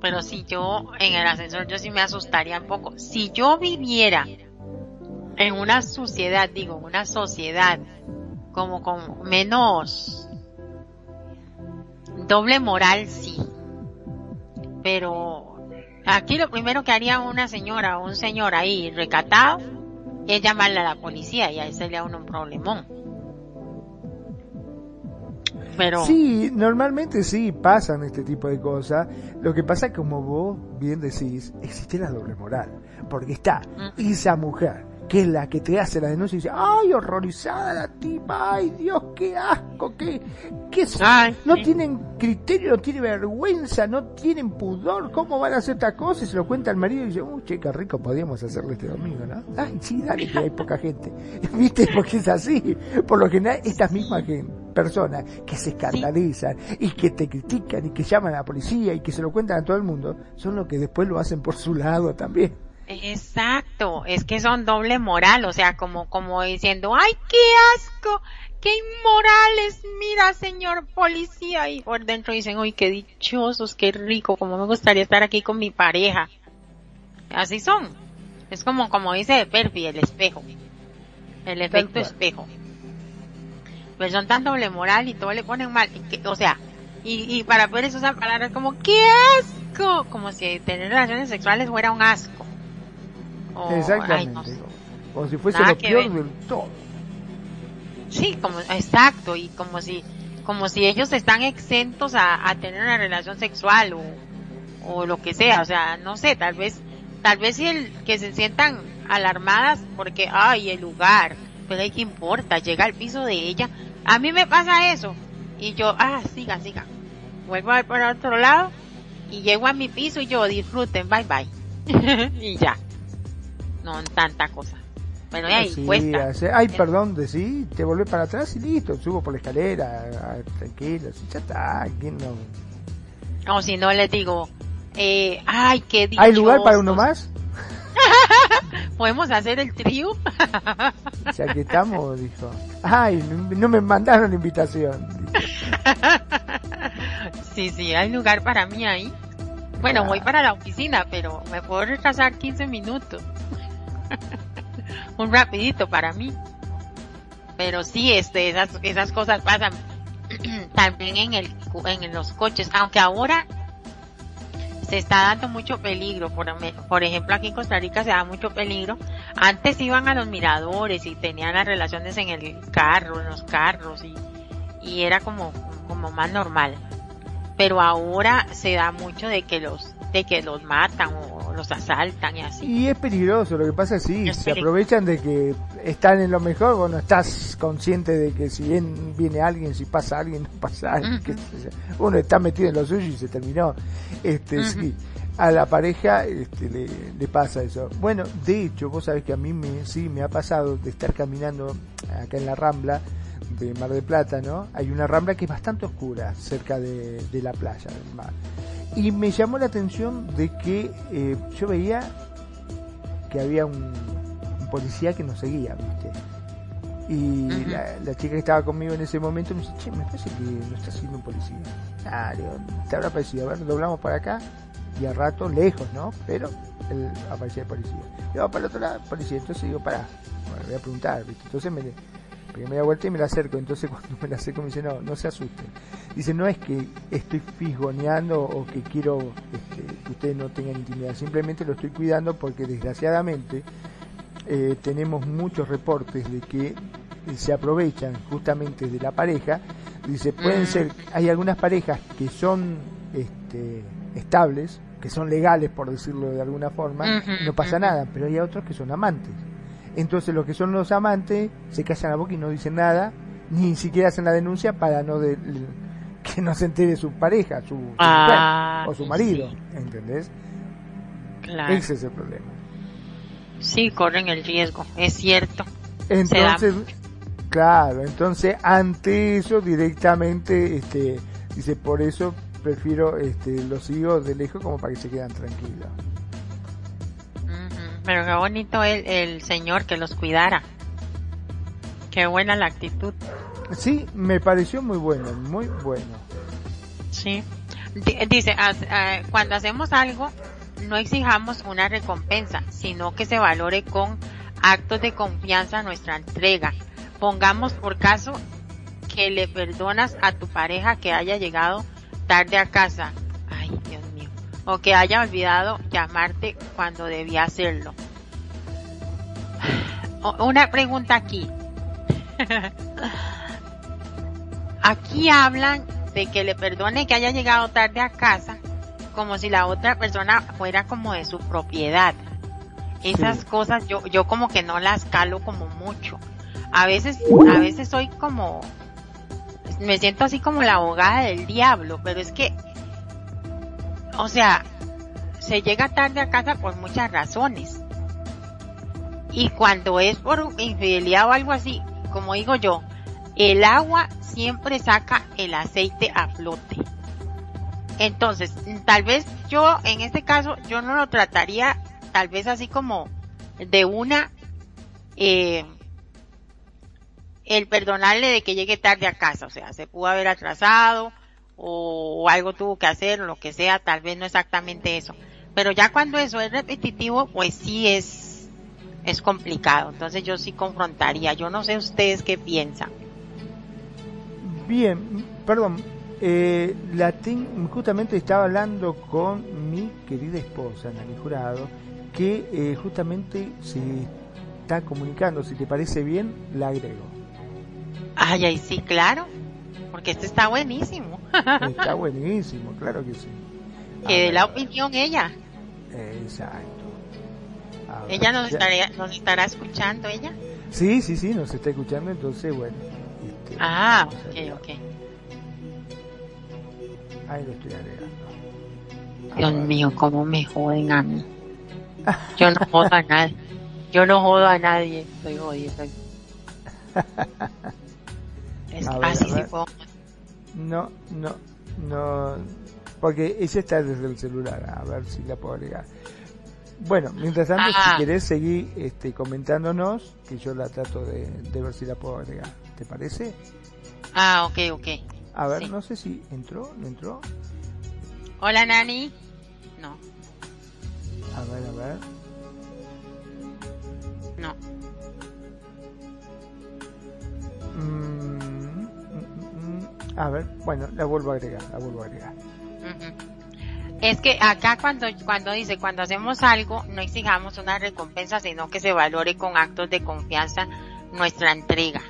pero si yo en el ascensor yo sí me asustaría un poco. Si yo viviera en una sociedad, digo, una sociedad como con menos doble moral, sí. Pero aquí lo primero que haría una señora o un señor ahí recatado es llamarle a la policía y ahí sería uno un problemón. Sí, normalmente sí pasan este tipo de cosas. Lo que pasa, como vos bien decís, existe la doble moral. Porque está esa mujer que es la que te hace la denuncia y dice, ay, horrorizada la tipa, ay, Dios, qué asco, qué, qué no tienen criterio, no tienen vergüenza, no tienen pudor, ¿cómo van a hacer esta cosa? Y se lo cuenta al marido y dice, uy, che, qué rico podíamos hacerle este domingo, ¿no? Ay, sí, dale, que hay poca gente. ¿Viste? Porque es así. Por lo general, estas mismas personas que se escandalizan y que te critican y que llaman a la policía y que se lo cuentan a todo el mundo, son los que después lo hacen por su lado también. Exacto, es que son doble moral, o sea, como, como diciendo, ay, qué asco, qué inmorales, mira, señor policía, y por dentro dicen, uy, qué dichosos, qué rico, como me gustaría estar aquí con mi pareja. Así son. Es como, como dice Perfi, el espejo. El efecto espejo. Pues son tan doble moral y todo le ponen mal, o sea, y, y para poder usar palabras como, qué asco, como si tener relaciones sexuales fuera un asco. Exactamente. Como si fuese lo peor del todo. Sí, como, exacto, y como si, como si ellos están exentos a, a tener una relación sexual o, o lo que sea, o sea, no sé, tal vez, tal vez si el, que se sientan alarmadas porque, ay, el lugar, pero hay que importa, llega al piso de ella, a mí me pasa eso, y yo, ah, siga, siga, vuelvo a ver por otro lado, y llego a mi piso y yo, disfruten, bye bye, y ya no tanta cosa. Bueno, ahí cuesta. ay, perdón, de sí, te volvés para atrás y listo, subo por la escalera, tranquilo, ya está, ¿quién no? O si no les digo, eh, ay, qué ¿Hay lugar para uno más? ¿Podemos hacer el trío? ya que estamos, dijo. Ay, no me mandaron invitación. sí, sí, hay lugar para mí ahí. Bueno, voy para la oficina, pero me puedo retrasar 15 minutos. un rapidito para mí. Pero sí, este, esas, esas cosas pasan también en el, en los coches, aunque ahora se está dando mucho peligro. Por, por ejemplo, aquí en Costa Rica se da mucho peligro. Antes iban a los miradores y tenían las relaciones en el carro, en los carros y, y era como, como más normal. Pero ahora se da mucho de que los, de que los matan o los asaltan y así. Y es peligroso, lo que pasa es sí, se aprovechan de que están en lo mejor, bueno, estás consciente de que si bien viene alguien, si pasa alguien, no pasa alguien, uno está metido en lo suyo y se terminó. Este, sí, a la pareja este, le, le, pasa eso. Bueno, de hecho, vos sabés que a mí me, sí me ha pasado de estar caminando acá en la Rambla, de Mar de Plata, ¿no? Hay una rambla que es bastante oscura cerca de, de la playa del mar. Y me llamó la atención de que eh, yo veía que había un un policía que nos seguía, ¿viste? Y la, chica que estaba conmigo en ese momento me dice, che, me parece que no está siendo un policía. Ah, digo, te habrá parecido, a ver, doblamos para acá y a rato lejos, ¿no? Pero él aparecía el policía. Yo para el otro lado, policía, entonces digo, para, bueno, voy a preguntar, ¿viste? Entonces me, me da vuelta y me la acerco, entonces cuando me la acerco me dice, no, no se asusten. Dice, no es que estoy fisgoneando o que quiero este, que ustedes no tengan intimidad, simplemente lo estoy cuidando porque desgraciadamente eh, tenemos muchos reportes de que se aprovechan justamente de la pareja. Dice, pueden mm. ser, hay algunas parejas que son este, estables, que son legales, por decirlo de alguna forma, no pasa nada, pero hay otros que son amantes. Entonces los que son los amantes se callan la boca y no dicen nada, ni siquiera hacen la denuncia para no de, que no se entere su pareja, su, ah, o su marido, ¿entendés? Ese es el problema. Sí, corren el riesgo, es cierto. Entonces, claro, entonces ante eso directamente, este, dice, por eso prefiero este, los sigo de lejos como para que se quedan tranquilos. Pero qué bonito el, el señor que los cuidara. Qué buena la actitud. Sí, me pareció muy bueno, muy bueno. Sí. Dice, cuando hacemos algo, no exijamos una recompensa, sino que se valore con actos de confianza nuestra entrega. Pongamos por caso que le perdonas a tu pareja que haya llegado tarde a casa. Ay, Dios. O que haya olvidado llamarte cuando debía hacerlo. Una pregunta aquí. aquí hablan de que le perdone que haya llegado tarde a casa como si la otra persona fuera como de su propiedad. Esas cosas yo, yo como que no las calo como mucho. A veces, a veces soy como, me siento así como la abogada del diablo, pero es que, o sea, se llega tarde a casa por muchas razones. Y cuando es por infidelidad o algo así, como digo yo, el agua siempre saca el aceite a flote. Entonces, tal vez yo, en este caso, yo no lo trataría tal vez así como de una, eh, el perdonarle de que llegue tarde a casa, o sea, se pudo haber atrasado o, algo tuvo que hacer, o lo que sea, tal vez no exactamente eso. Pero ya cuando eso es repetitivo, pues sí es, es complicado. Entonces yo sí confrontaría. Yo no sé ustedes qué piensan. Bien, perdón, eh, Latín justamente estaba hablando con mi querida esposa, Nani Jurado, que eh, justamente se está comunicando. Si te parece bien, la agrego. Ay, ay, sí, claro. Porque este está buenísimo. está buenísimo, claro que sí. Que dé la opinión ella. Exacto. ella nos, nos estará escuchando, ella. Sí, sí, sí, nos está escuchando, entonces, bueno. Este, ah, ok, ok. Ahí lo estoy agregando. Dios mío, cómo me joden a mí. Yo no jodo a nadie. Yo no jodo a nadie. Estoy jodiendo. Es así No, no, no. Porque ella está desde el celular. A ver si la puedo agregar. Bueno, mientras tanto, si ah. querés seguir este, comentándonos, que yo la trato de, de ver si la puedo agregar. ¿Te parece? Ah, ok, ok. A ver, no sé si entró, ¿no entró? Hola, Nani. No. A ver, a ver. No. Mm, a ver, bueno, la vuelvo a agregar, la vuelvo a agregar. Es que acá cuando, cuando dice, cuando hacemos algo, no exijamos una recompensa, sino que se valore con actos de confianza nuestra entrega.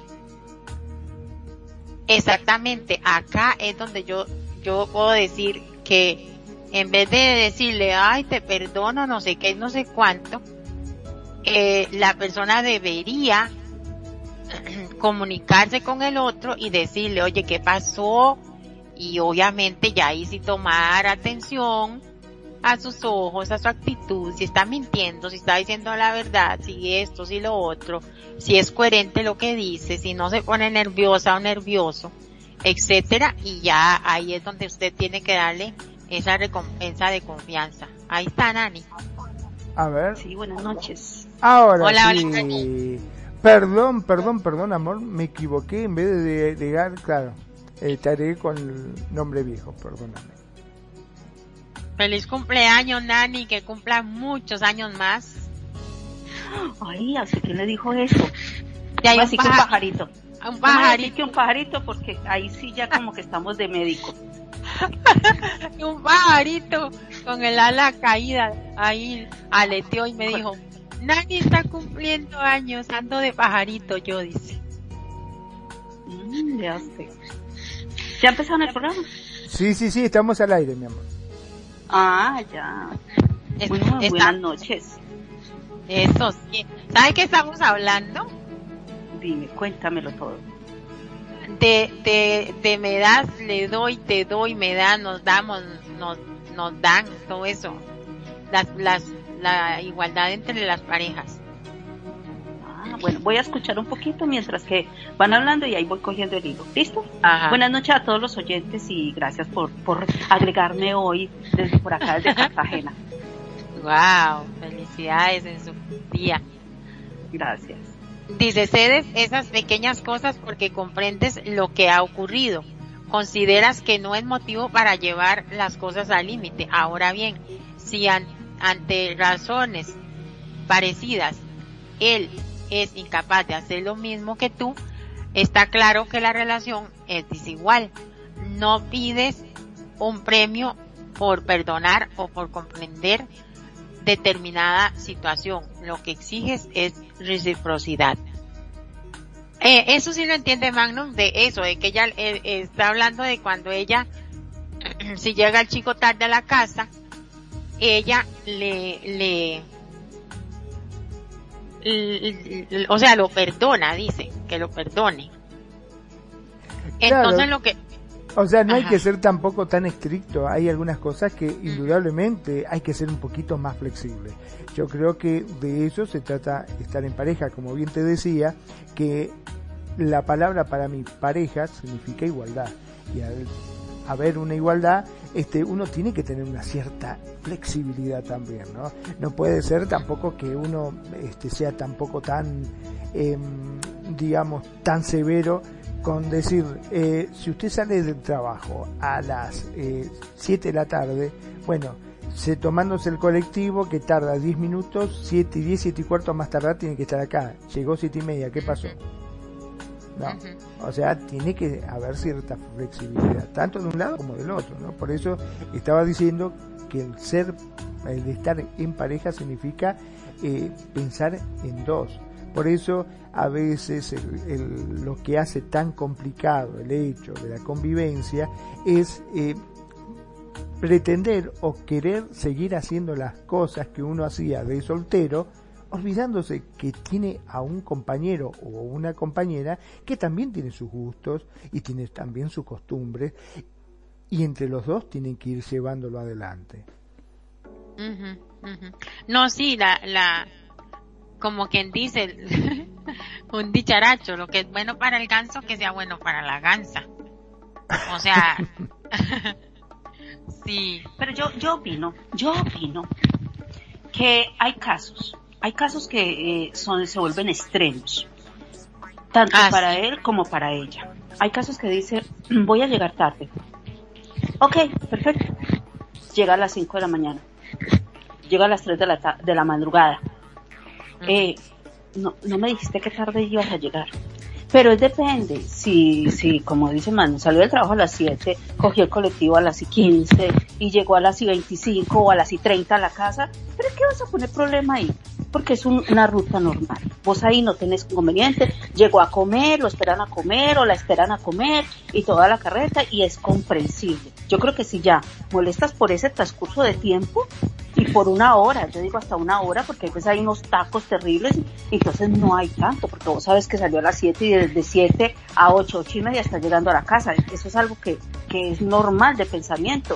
Exactamente, acá es donde yo, yo puedo decir que en vez de decirle, ay, te perdono, no sé qué, no sé cuánto, eh, la persona debería comunicarse con el otro y decirle, oye, ¿qué pasó? Y obviamente ya ahí sí tomar atención a sus ojos, a su actitud, si está mintiendo, si está diciendo la verdad, si esto, si lo otro, si es coherente lo que dice, si no se pone nerviosa o nervioso, etcétera, y ya ahí es donde usted tiene que darle esa recompensa de confianza. Ahí está Nani. A ver. Sí, buenas noches. Ahora sí. Perdón, perdón, perdón, amor, me equivoqué. En vez de llegar, claro, eh, te agregué con el nombre viejo, perdóname. Feliz cumpleaños, Nani, que cumpla muchos años más. Ay, ¿así quién le dijo eso? Ya así que un pajarito. Un pajarito. que un pajarito porque ahí sí ya como que estamos de médico. un pajarito con el ala caída ahí aleteó y me dijo, Nani está cumpliendo años, ando de pajarito, yo dice. Mm, ya sé. ¿Ya empezaron el programa? Sí, sí, sí, estamos al aire, mi amor. Ah, ya. buenas noches. Eso sí. ¿Sabe qué estamos hablando? Dime, cuéntamelo todo. De, de, de me das, le doy, te doy, me da, nos damos, nos, nos dan, todo eso. Las, las, la igualdad entre las parejas. Ah, bueno, voy a escuchar un poquito mientras que van hablando y ahí voy cogiendo el hilo. ¿Listo? Buenas noches a todos los oyentes y gracias por, por agregarme hoy desde por acá, desde Cartagena. Wow, felicidades en su día. Gracias. Dice, cedes esas pequeñas cosas porque comprendes lo que ha ocurrido. Consideras que no es motivo para llevar las cosas al límite. Ahora bien, si ante razones parecidas él es incapaz de hacer lo mismo que tú, está claro que la relación es desigual. No pides un premio por perdonar o por comprender determinada situación. Lo que exiges es reciprocidad. Eh, eso sí lo entiende Magnum de eso, de que ella eh, está hablando de cuando ella, si llega el chico tarde a la casa, ella le, le, o sea, lo perdona, dice, que lo perdone. Entonces lo que, o sea, no hay que ser tampoco tan estricto. Hay algunas cosas que indudablemente hay que ser un poquito más flexible. Yo creo que de eso se trata estar en pareja. Como bien te decía, que la palabra para mi pareja significa igualdad. Y al haber una igualdad, este, uno tiene que tener una cierta flexibilidad también, ¿no? No puede ser tampoco que uno este, sea tampoco tan, eh, digamos, tan severo con decir, eh, si usted sale del trabajo a las eh, 7 de la tarde, bueno, se tomándose el colectivo que tarda 10 minutos, 7 y 10, 7 y cuarto más tardar tiene que estar acá. Llegó 7 y media, ¿qué pasó? No. O sea, tiene que haber cierta flexibilidad, tanto de un lado como del otro, ¿no? Por eso estaba diciendo que el ser, el estar en pareja significa eh, pensar en dos. Por eso a veces lo que hace tan complicado el hecho de la convivencia es eh, pretender o querer seguir haciendo las cosas que uno hacía de soltero, olvidándose que tiene a un compañero o una compañera que también tiene sus gustos y tiene también sus costumbres y entre los dos tienen que ir llevándolo adelante. No, sí, la, la, como quien dice, un dicharacho, lo que es bueno para el ganso, que sea bueno para la gansa. O sea, sí. Pero yo, yo opino, yo opino que hay casos, hay casos que eh, son, se vuelven extremos, tanto ah, para él como para ella. Hay casos que dice, voy a llegar tarde. Ok, perfecto. Llega a las 5 de la mañana. Llega a las 3 de la, de la madrugada eh, no, no me dijiste qué tarde ibas a llegar. Pero es depende, si, si como dice Manu, salió del trabajo a las 7, cogió el colectivo a las 15 y llegó a las 25 o a las 30 a la casa, ¿pero qué vas a poner problema ahí? Porque es una ruta normal. Vos ahí no tenés inconveniente, llegó a comer, lo esperan a comer o la esperan a comer y toda la carreta y es comprensible. Yo creo que si ya molestas por ese transcurso de tiempo, y por una hora, yo digo hasta una hora porque pues hay unos tacos terribles, entonces no hay tanto, porque vos sabes que salió a las 7 y desde 7 a 8, 8 y media está llegando a la casa, eso es algo que, que es normal de pensamiento.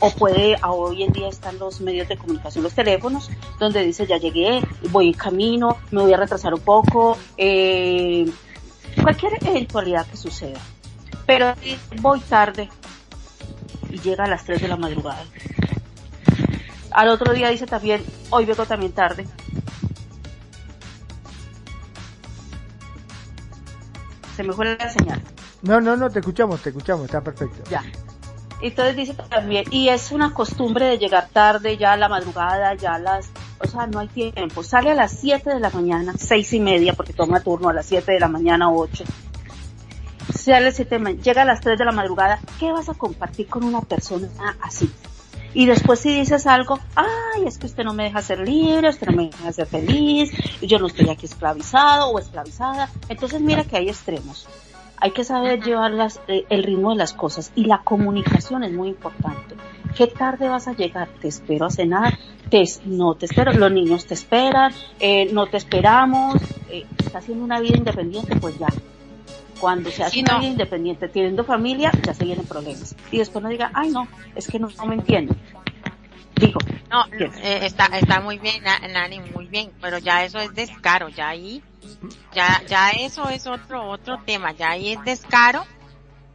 o puede, hoy en día están los medios de comunicación, los teléfonos, donde dice ya llegué, voy en camino, me voy a retrasar un poco, eh, cualquier eventualidad que suceda. Pero voy tarde y llega a las 3 de la madrugada al otro día dice también, hoy vengo también tarde. Se me fue la señal. No, no, no, te escuchamos, te escuchamos, está perfecto. Ya. Entonces dice también, y es una costumbre de llegar tarde, ya a la madrugada, ya a las, o sea, no hay tiempo. Sale a las 7 de la mañana, 6 y media, porque toma turno a las 7 de la mañana, 8. Sale a las 7 de la mañana, llega a las 3 de la madrugada. ¿Qué vas a compartir con una persona así? Y después si dices algo, ay, es que usted no me deja ser libre, usted no me deja ser feliz, yo no estoy aquí esclavizado o esclavizada. Entonces mira que hay extremos hay que saber llevar eh, el ritmo de las cosas y la comunicación es muy importante. ¿Qué tarde vas a llegar? Te espero a cenar, te, no te espero, los niños te esperan, eh, no te esperamos, eh, está haciendo una vida independiente, pues ya. Cuando se hace una vida independiente, teniendo familia, ya se vienen problemas. Y después no diga, ay no, es que no, me entienden. Digo. No, eh, está, está muy bien, Nani, muy bien, pero ya eso es descaro, ya ahí ya, ya eso es otro, otro tema, ya ahí es descaro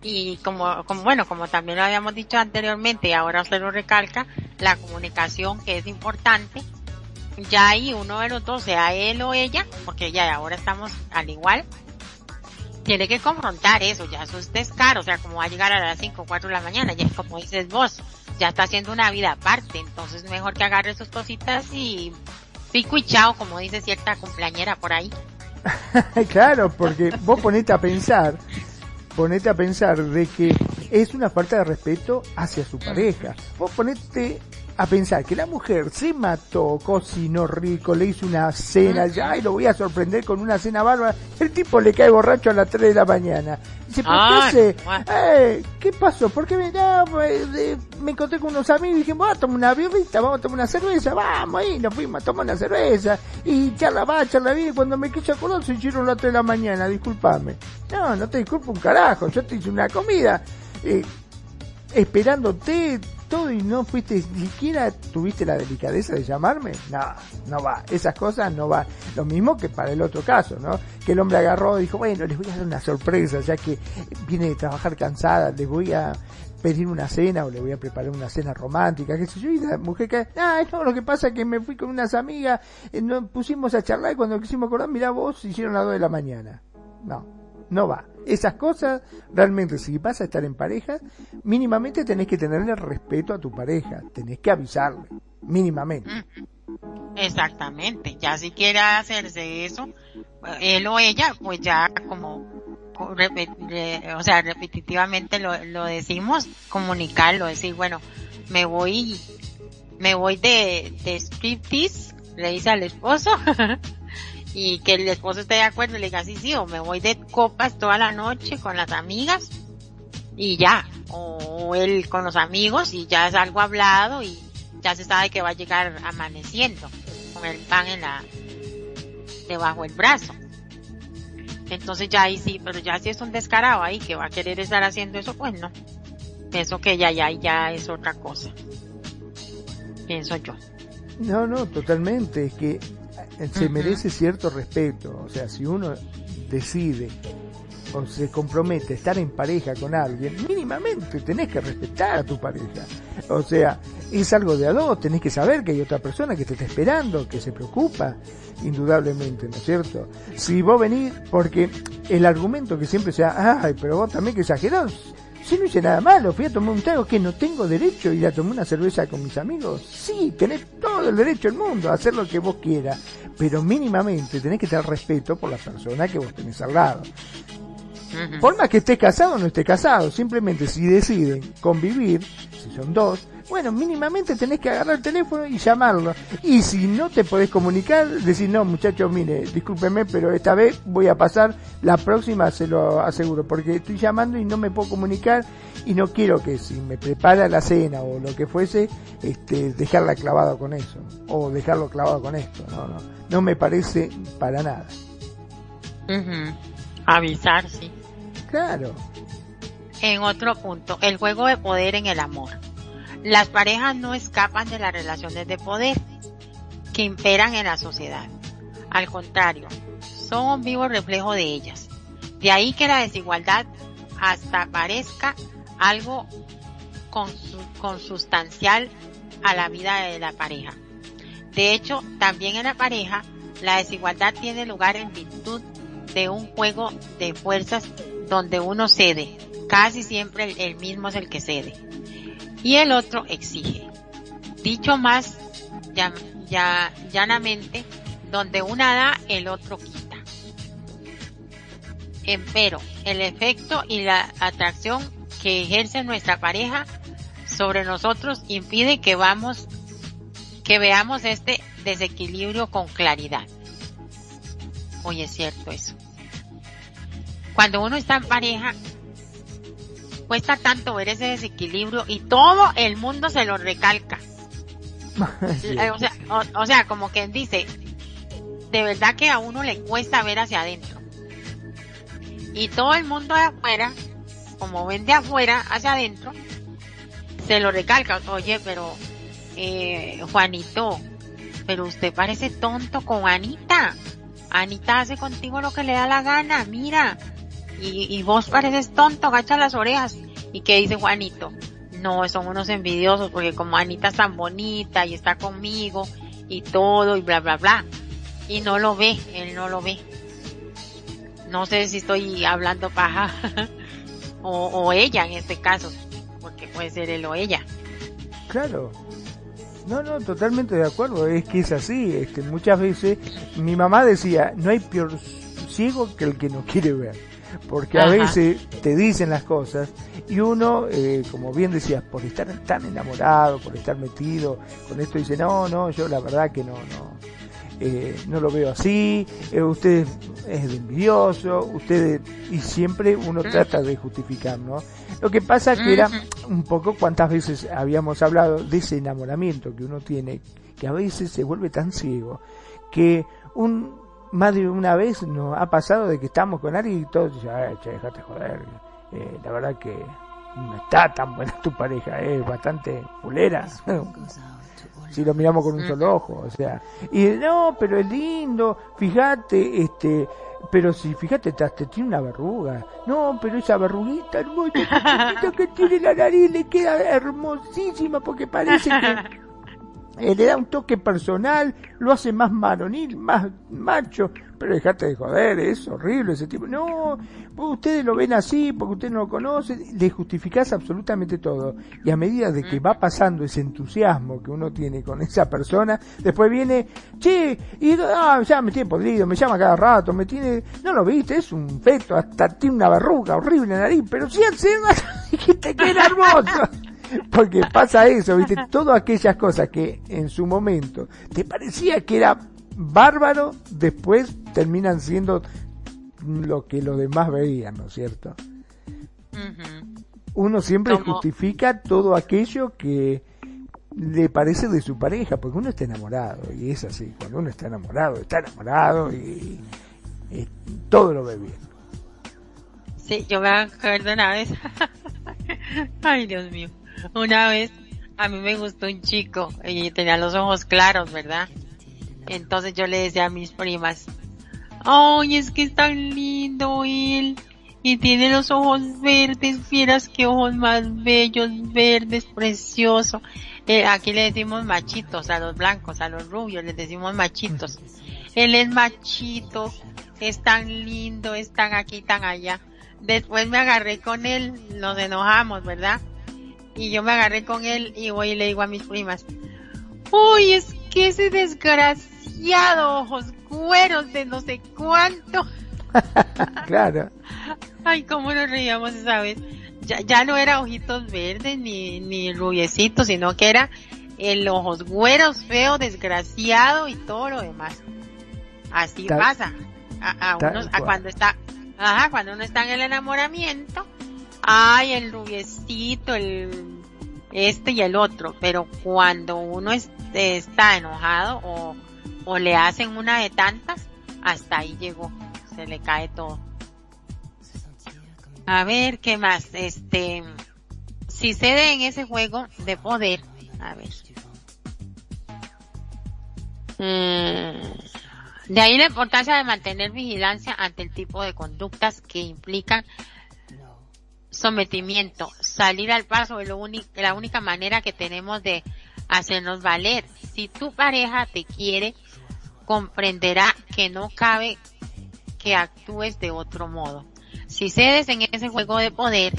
y como, como, bueno, como también lo habíamos dicho anteriormente y ahora usted lo recalca, la comunicación que es importante, ya ahí uno de los dos, sea él o ella, porque ya ahora estamos al igual, tiene que confrontar eso, ya eso es descaro, o sea, como va a llegar a las 5 o 4 de la mañana, ya como dices vos, ya está haciendo una vida aparte, entonces mejor que agarre sus cositas y pico y chao, como dice cierta cumpleañera por ahí. claro, porque vos ponete a pensar, ponete a pensar de que es una falta de respeto hacia su pareja. Vos ponete a pensar que la mujer se mató, cocinó rico, le hizo una cena, ya, y lo voy a sorprender con una cena bárbara. El tipo le cae borracho a las 3 de la mañana. Dice, ¿por qué eh, ¿Qué pasó? Porque me, pues, me encontré con unos amigos y dije, vamos a tomar una birrita, vamos a tomar una cerveza, vamos, y nos fuimos a tomar una cerveza. Y charla va, charla bien, y cuando me quise acordar se hicieron las 3 de la mañana, disculpame. No, no te disculpo un carajo, yo te hice una comida. Eh, esperándote todo y no fuiste, ni siquiera tuviste la delicadeza de llamarme, no, no va, esas cosas no va. Lo mismo que para el otro caso, ¿no? Que el hombre agarró y dijo, bueno, les voy a dar una sorpresa, ya que viene de trabajar cansada, les voy a pedir una cena o le voy a preparar una cena romántica, qué sé yo, y la mujer que, ah, no, lo que pasa es que me fui con unas amigas, eh, nos pusimos a charlar y cuando quisimos acordar, mira vos, hicieron las dos de la mañana. No, no va. Esas cosas, realmente, si vas a estar en pareja, mínimamente tenés que tenerle respeto a tu pareja, tenés que avisarle, mínimamente. Exactamente, ya si quiere hacerse eso, él o ella, pues ya como, o sea, repetitivamente lo, lo decimos, comunicarlo, decir, bueno, me voy, me voy de, de striptease, le dice al esposo, y que el esposo esté de acuerdo y le diga, sí, sí, o me voy de copas toda la noche con las amigas y ya, o él con los amigos y ya es algo hablado y ya se sabe que va a llegar amaneciendo con el pan en la, debajo del brazo. Entonces ya ahí sí, pero ya si es un descarado ahí que va a querer estar haciendo eso, pues no. Eso que ya, ya, ya es otra cosa. Pienso yo. No, no, totalmente. Es que se merece cierto respeto. O sea, si uno decide o se compromete a estar en pareja con alguien, mínimamente tenés que respetar a tu pareja. O sea, es algo de a dos, tenés que saber que hay otra persona que te está esperando, que se preocupa, indudablemente, ¿no es cierto? Si vos venís, porque el argumento que siempre sea, ay, pero vos también que exagerás, si no hice nada malo, fui a tomar un trago que no tengo derecho a ir a tomar una cerveza con mis amigos. Sí, tenés todo el derecho del mundo a hacer lo que vos quieras, pero mínimamente tenés que tener respeto por la persona que vos tenés al lado. Por más que estés casado o no estés casado, simplemente si deciden convivir, si son dos, bueno, mínimamente tenés que agarrar el teléfono y llamarlo. Y si no te podés comunicar, decir, no, muchachos, mire, discúlpeme, pero esta vez voy a pasar, la próxima se lo aseguro, porque estoy llamando y no me puedo comunicar y no quiero que si me prepara la cena o lo que fuese, este, dejarla clavada con eso, o dejarlo clavado con esto. No, no, no me parece para nada. Avisar, sí. Claro. En otro punto, el juego de poder en el amor. Las parejas no escapan de las relaciones de poder que imperan en la sociedad. Al contrario, son un vivo reflejo de ellas. De ahí que la desigualdad hasta parezca algo consustancial a la vida de la pareja. De hecho, también en la pareja, la desigualdad tiene lugar en virtud de un juego de fuerzas donde uno cede. Casi siempre el, mismo es el que cede. Y el otro exige. Dicho más ya, llanamente, donde una da, el otro quita. Empero, el efecto y la atracción que ejerce nuestra pareja sobre nosotros impide que vamos, que veamos este desequilibrio con claridad. Oye, es cierto eso. Cuando uno está en pareja, cuesta tanto ver ese desequilibrio y todo el mundo se lo recalca. o, sea, o, sea, como quien dice, de verdad que a uno le cuesta ver hacia adentro. Y todo el mundo de afuera, como ven de afuera hacia adentro, se lo recalca. Oye, pero eh, Juanito, pero usted parece tonto con Anita. Anita hace contigo lo que le da la gana, mira. Y, vos pareces tonto, agacha las orejas. ¿Y qué dice Juanito? No, son unos envidiosos porque como Anita es tan bonita y está conmigo y todo y bla bla bla. Y no lo ve, él no lo ve. No sé si estoy hablando paja o, ella en este caso, porque puede ser él o ella. Claro, no, no, totalmente de acuerdo. Es que es así. Es que muchas veces mi mamá decía, no hay peor ciego que el que no quiere ver. Porque a veces te dicen las cosas y uno, eh, como bien decías, por estar tan enamorado, por estar metido con esto, dice, no, no, yo la verdad que no, no, eh, no lo veo así, eh, usted es envidioso, usted, y siempre uno trata de justificar, ¿no? Lo que pasa que era un poco cuántas veces habíamos hablado de ese enamoramiento que uno tiene, que a veces se vuelve tan ciego, que un, más de una vez nos ha pasado de que estamos con alguien y todos dicen, ay, che, déjate joder, eh, la verdad que no está tan buena tu pareja, es bastante fulera. si lo miramos con un solo ojo, o sea, y no, pero es lindo, fíjate, este, pero si fíjate, te, tiene una verruga. No, pero esa verruguita hermosa que tiene la nariz le queda hermosísima porque parece que eh, le da un toque personal, lo hace más maronil, más macho, pero dejate de joder, es horrible ese tipo. No, ustedes lo ven así porque ustedes no lo conocen, le justificás absolutamente todo. Y a medida de que va pasando ese entusiasmo que uno tiene con esa persona, después viene, che, y ah, ya me tiene podrido, me llama cada rato, me tiene, no lo viste, es un feto, hasta tiene una verruga horrible en la nariz, pero si hace, dijiste que era hermoso. Porque pasa eso, viste, todas aquellas cosas que en su momento te parecía que era bárbaro, después terminan siendo lo que los demás veían, ¿no es cierto? Uno siempre justifica todo aquello que le parece de su pareja, porque uno está enamorado, y es así, cuando uno está enamorado, está enamorado y, y todo lo ve bien. Sí, yo me acuerdo una vez, ay Dios mío, una vez a mí me gustó un chico y tenía los ojos claros, ¿verdad? Entonces yo le decía a mis primas, ay, es que es tan lindo él y tiene los ojos verdes, vieras qué ojos más bellos, verdes, precioso. Eh, aquí le decimos machitos a los blancos, a los rubios, les decimos machitos. Él es machito, es tan lindo, es tan aquí, tan allá. Después me agarré con él, nos enojamos, ¿verdad? Y yo me agarré con él y voy y le digo a mis primas, uy, es que ese desgraciado ojos cueros de no sé cuánto. claro. Ay, cómo nos reíamos esa vez. Ya, ya no era ojitos verdes ni, ni rubiecitos, sino que era el ojos güeros, feo, desgraciado y todo lo demás. Así pasa. A, a, unos, a cuando está, ajá, cuando uno está en el enamoramiento, ay, el rubiecito, el este y el otro, pero cuando uno está enojado o, o le hacen una de tantas, hasta ahí llegó, se le cae todo. A ver, ¿qué más? Este, si cede en ese juego de poder, a ver. Mm, de ahí la importancia de mantener vigilancia ante el tipo de conductas que implican sometimiento, salir al paso es lo la única manera que tenemos de hacernos valer. Si tu pareja te quiere, comprenderá que no cabe que actúes de otro modo. Si cedes en ese juego de poder,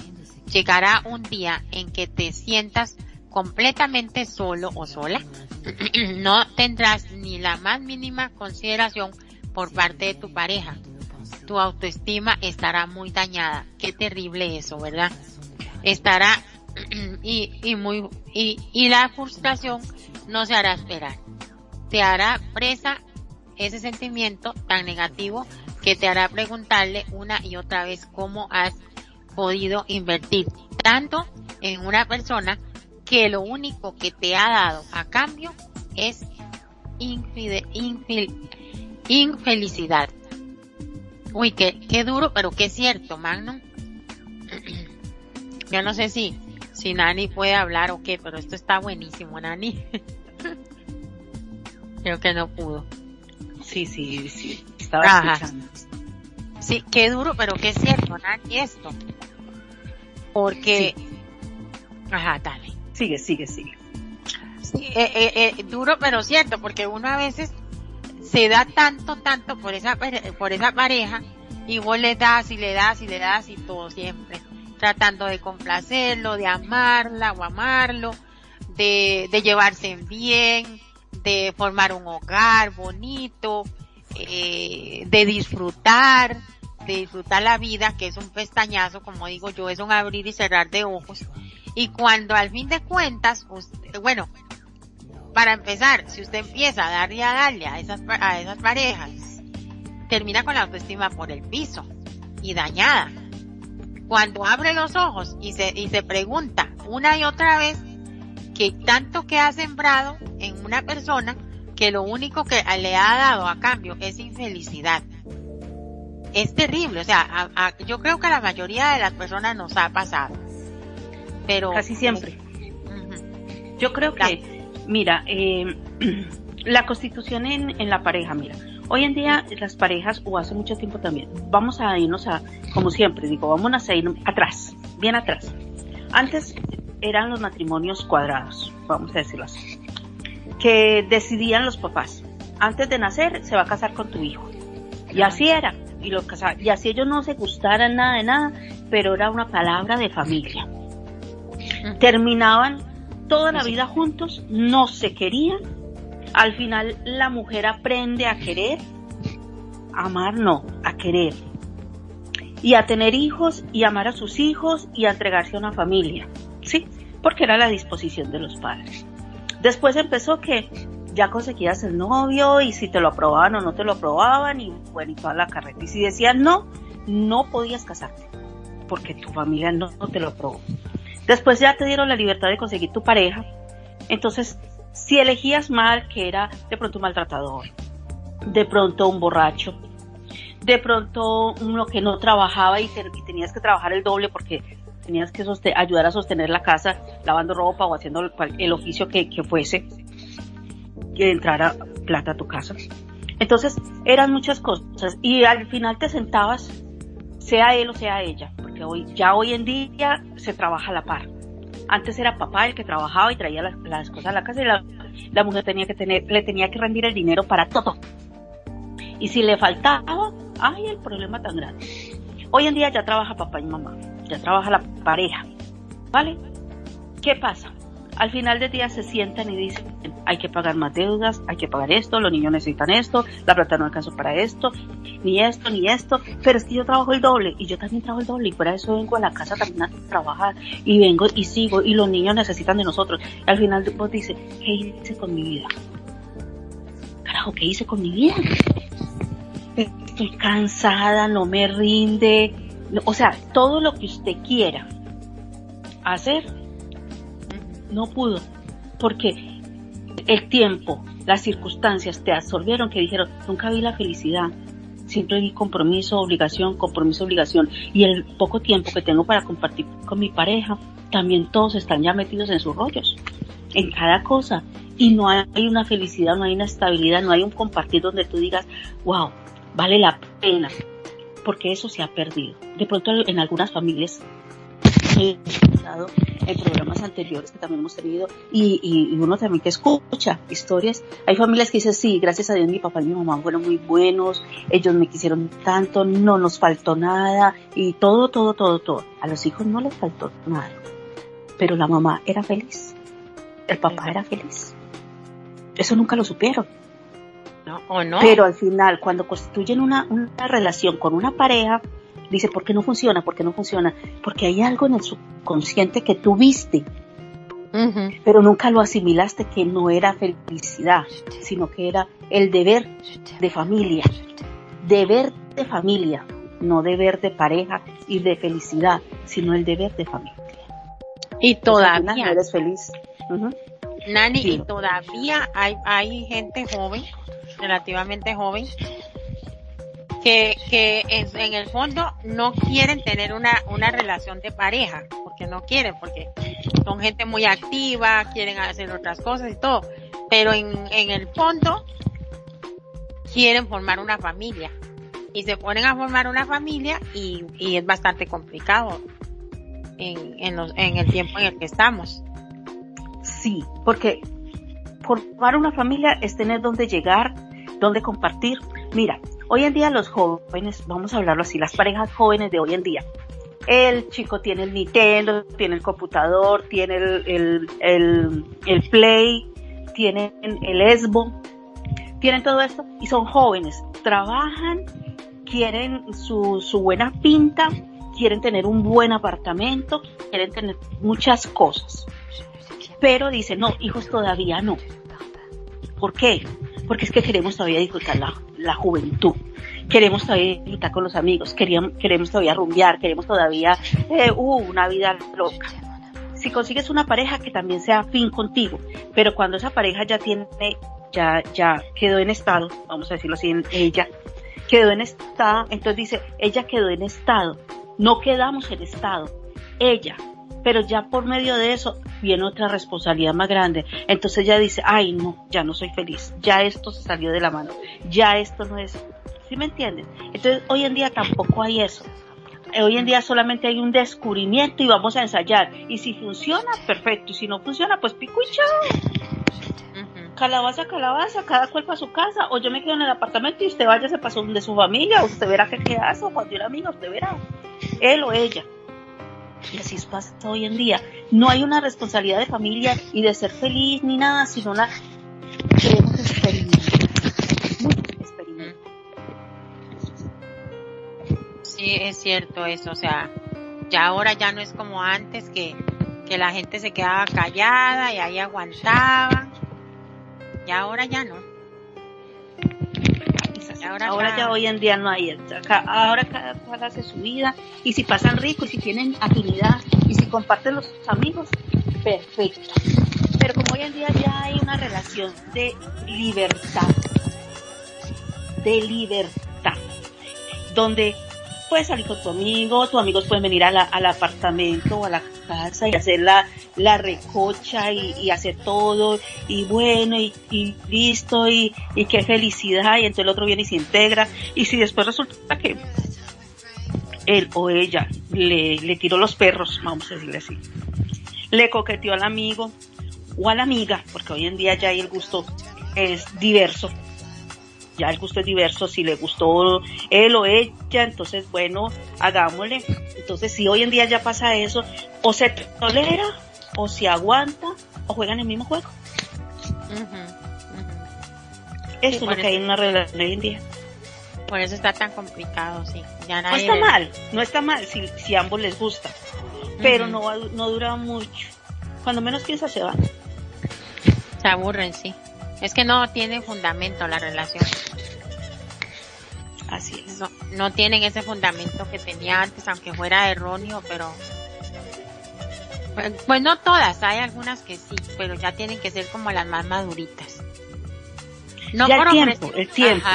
llegará un día en que te sientas completamente solo o sola. no tendrás ni la más mínima consideración por parte de tu pareja. Tu autoestima estará muy dañada. Qué terrible eso, ¿verdad? Estará y, y muy y, y la frustración no se hará esperar. Te hará presa ese sentimiento tan negativo que te hará preguntarle una y otra vez cómo has podido invertir tanto en una persona que lo único que te ha dado a cambio es infide, infelicidad. Uy, qué, qué duro, pero qué cierto, Magnum. Yo no sé si, si Nani puede hablar o qué, pero esto está buenísimo, Nani. Creo que no pudo. Sí, sí, sí. Estaba escuchando. Sí, qué duro, pero qué cierto, Nani, esto. Porque... Ajá, dale. Sigue, sigue, sigue. Sí, eh, eh, eh, duro, pero cierto, porque uno a veces se da tanto, tanto por esa, por esa pareja y vos le das y le das y le das y todo siempre. Tratando de complacerlo, de amarla o amarlo, de, de llevarse bien, de formar un hogar bonito, eh, de disfrutar, de disfrutar la vida, que es un pestañazo, como digo yo, es un abrir y cerrar de ojos. Y cuando al fin de cuentas, bueno, para empezar, si usted empieza a darle a darle a esas, a esas parejas, termina con la autoestima por el piso y dañada. Cuando abre los ojos y se, y se pregunta una y otra vez que tanto que ha sembrado en una persona que lo único que le ha dado a cambio es infelicidad. Es terrible, o sea, yo creo que a la mayoría de las personas nos ha pasado. Pero casi siempre. Yo creo que, mira, eh, la constitución en, en la pareja, mira, hoy en día las parejas, o hace mucho tiempo también, vamos a irnos a, como siempre, digo, vamos a ir atrás, bien atrás. Antes eran los matrimonios cuadrados, vamos a decirlo así, que decidían los papás. Antes de nacer se va a casar con tu hijo. Y así era. Y, los y así ellos no se gustaran nada de nada, pero era una palabra de familia. Terminaban toda la vida juntos, no se querían. Al final la mujer aprende a querer, amar no, a querer. Y a tener hijos y amar a sus hijos y a entregarse a una familia. ¿sí? Porque era la disposición de los padres. Después empezó que ya conseguías el novio y si te lo aprobaban o no te lo aprobaban y bueno, y toda la carreta. Y si decían no, no podías casarte porque tu familia no, te lo aprobó. Después ya te dieron la libertad de conseguir tu pareja. Entonces, si elegías mal, que era de pronto un maltratador, de pronto un borracho, de pronto uno que no trabajaba y, tenías que trabajar el doble porque tenías que ayudar a sostener la casa, lavando ropa o haciendo el, oficio que, fuese, que entrara plata a tu casa. Entonces, eran muchas cosas y al final te sentabas, sea él o sea ella, porque hoy, ya hoy en día se trabaja a la par. Antes era papá el que trabajaba y traía las, cosas a la casa y la, la, mujer tenía que tener, le tenía que rendir el dinero para todo. Y si le faltaba, ay, el problema tan grande. Hoy en día ya trabaja papá y mamá ya trabaja la pareja, ¿vale? ¿Qué pasa? Al final del día se sientan y dicen, hay que pagar más deudas, hay que pagar esto, los niños necesitan esto, la plata no alcanza para esto, ni esto, ni esto, pero es que yo trabajo el doble y yo también trabajo el doble y fuera eso vengo a la casa también a trabajar y vengo y sigo y los niños necesitan de nosotros. Al final vos dices, ¿qué hice con mi vida? Carajo, ¿qué hice con mi vida? Estoy cansada, no me rinde, o sea, todo lo que usted quiera hacer, no pudo, porque el tiempo, las circunstancias te absorbieron que dijeron, nunca vi la felicidad, siempre vi compromiso, obligación, compromiso, obligación, y el poco tiempo que tengo para compartir con mi pareja, también todos están ya metidos en sus rollos, en cada cosa, y no hay una felicidad, no hay una estabilidad, no hay un compartir donde tú digas, wow, vale la pena porque eso se ha perdido. De pronto en algunas familias he escuchado en programas anteriores que también hemos tenido y, y, uno también que escucha historias. Hay familias que dicen, sí, gracias a Dios mi papá y mi mamá fueron muy buenos, ellos me quisieron tanto, no nos faltó nada y todo, todo, todo, todo. A los hijos no les faltó nada, pero la mamá era feliz, el papá era feliz. Eso nunca lo supieron. No, o no. Pero al final, cuando constituyen una, una relación con una pareja, dice, ¿por qué no funciona? ¿Por qué no funciona? Porque hay algo en el subconsciente que tú viste, pero nunca lo asimilaste que no era felicidad, sino que era el deber de familia. Deber de familia, no deber de pareja y de felicidad, sino el deber de familia. Y todavía. eres feliz. Nani, y todavía hay, hay gente joven, relativamente joven, que, que en, el fondo no quieren tener una, una relación de pareja, porque no quieren, porque son gente muy activa, quieren hacer otras cosas y todo, pero en, en el fondo quieren formar una familia y se ponen a formar una familia y, y es bastante complicado en, en, los, en el tiempo en el que estamos. Sí, porque formar una familia es tener donde llegar, donde compartir. Mira, Hoy en día los jóvenes, vamos a hablarlo así, las parejas jóvenes de hoy en día, el chico tiene el Nintendo, tiene el computador, tiene el, el, el, Play, tienen el Esbo, tienen todo esto y son jóvenes, trabajan, quieren su, su buena pinta, quieren tener un buen apartamento, quieren tener muchas cosas. Pero dicen, no, hijos todavía no. ¿Por qué? Porque es que queremos todavía disfrutar la, la juventud. Queremos todavía disfrutar con los amigos, queremos, queremos todavía rumbear, queremos todavía eh, uh, una vida loca. Si consigues una pareja que también sea afín contigo, pero cuando esa pareja ya tiene, ya, ya quedó en estado, vamos a decirlo así, ella quedó en estado, entonces dice, ella quedó en estado, no quedamos en estado, ella pero ya por medio de eso viene otra responsabilidad más grande. Entonces ella dice, ay no, ya no soy feliz, ya esto se salió de la mano, ya esto no es, ¿sí me entienden? Entonces hoy en día tampoco hay eso. Hoy en día solamente hay un descubrimiento y vamos a ensayar. Y si funciona, perfecto. Y si no funciona, pues pico y chao. Calabaza, calabaza, cada cual para su casa. O yo me quedo en el apartamento y usted vaya, se pasó de su familia. Usted verá qué hace. O cuando era amiga, usted verá. Él o ella. Y así pasa hoy en día. No hay una responsabilidad de familia y de ser feliz ni nada, sino la queremos experimentar. Sí, es cierto eso. O sea, ya ahora ya no es como antes que, que la gente se quedaba callada y ahí aguantaba. Y ahora ya no. Ahora, ya hoy en día no hay. Ahora cada cual hace su vida y si pasan ricos, si tienen afinidad y si comparten los amigos, perfecto. Pero como hoy en día ya hay una relación de libertad, de libertad, donde puedes salir con tu amigo, tus amigos pueden venir al apartamento o a la casa y hacer la, la recocha y, hacer todo y bueno y, listo y, y, qué felicidad y entonces el otro viene y se integra y si después resulta que él o ella le, le tiró los perros, vamos a decirle así, le coqueteó al amigo o a la amiga, porque hoy en día ya el gusto es diverso, ya el gusto es diverso, si le gustó él o ella, entonces bueno, hagámosle. Entonces si hoy en día ya pasa eso, o se tolera, o se aguanta, o juegan el mismo juego. Eso es lo que hay en una relación hoy en día. Por eso está tan complicado, sí. Ya no está mal, no está mal si, si ambos les gusta, pero no, no dura mucho. Cuando menos piensa se va. Se aburren, sí. Es que no tiene fundamento la relación. Así es. No, no tienen ese fundamento que tenía antes, aunque fuera erróneo, pero pues, no todas, hay algunas que sí, pero ya tienen que ser como las más maduritas. No ya el tiempo, el tiempo.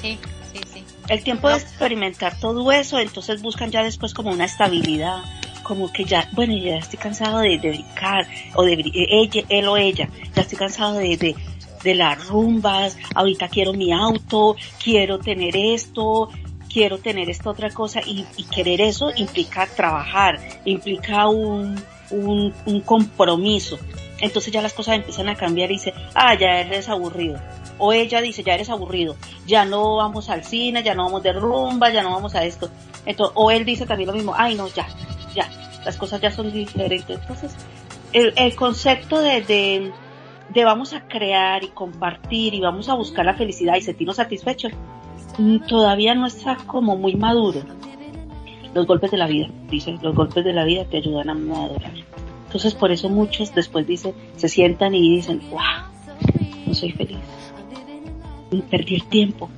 Sí, sí, sí. El tiempo de experimentar todo eso, entonces buscan ya después como una estabilidad, como que ya, bueno, ya estoy cansado de, dedicar, o de ella, él o ella, ya estoy cansado de, de, de las rumbas, ahorita quiero mi auto, quiero tener esto, quiero tener esta otra cosa y, querer eso implica trabajar, implica un, un, un, compromiso. Entonces ya las cosas empiezan a cambiar y dice, ah, ya eres aburrido. O ella dice, ya eres aburrido, ya no vamos al cine, ya no vamos de rumba, ya no vamos a esto. Entonces, o él dice también lo mismo, ay no, ya, ya, las cosas ya son diferentes. Entonces, el, el concepto de, de, de vamos a crear y compartir y vamos a buscar la felicidad y sentirnos satisfechos, mm, todavía no está como muy maduro. Los golpes de la vida, dicen, los golpes de la vida te ayudan a madurar. Entonces por eso muchos después dicen, se sientan y dicen, wow, no soy feliz. Perdí el tiempo.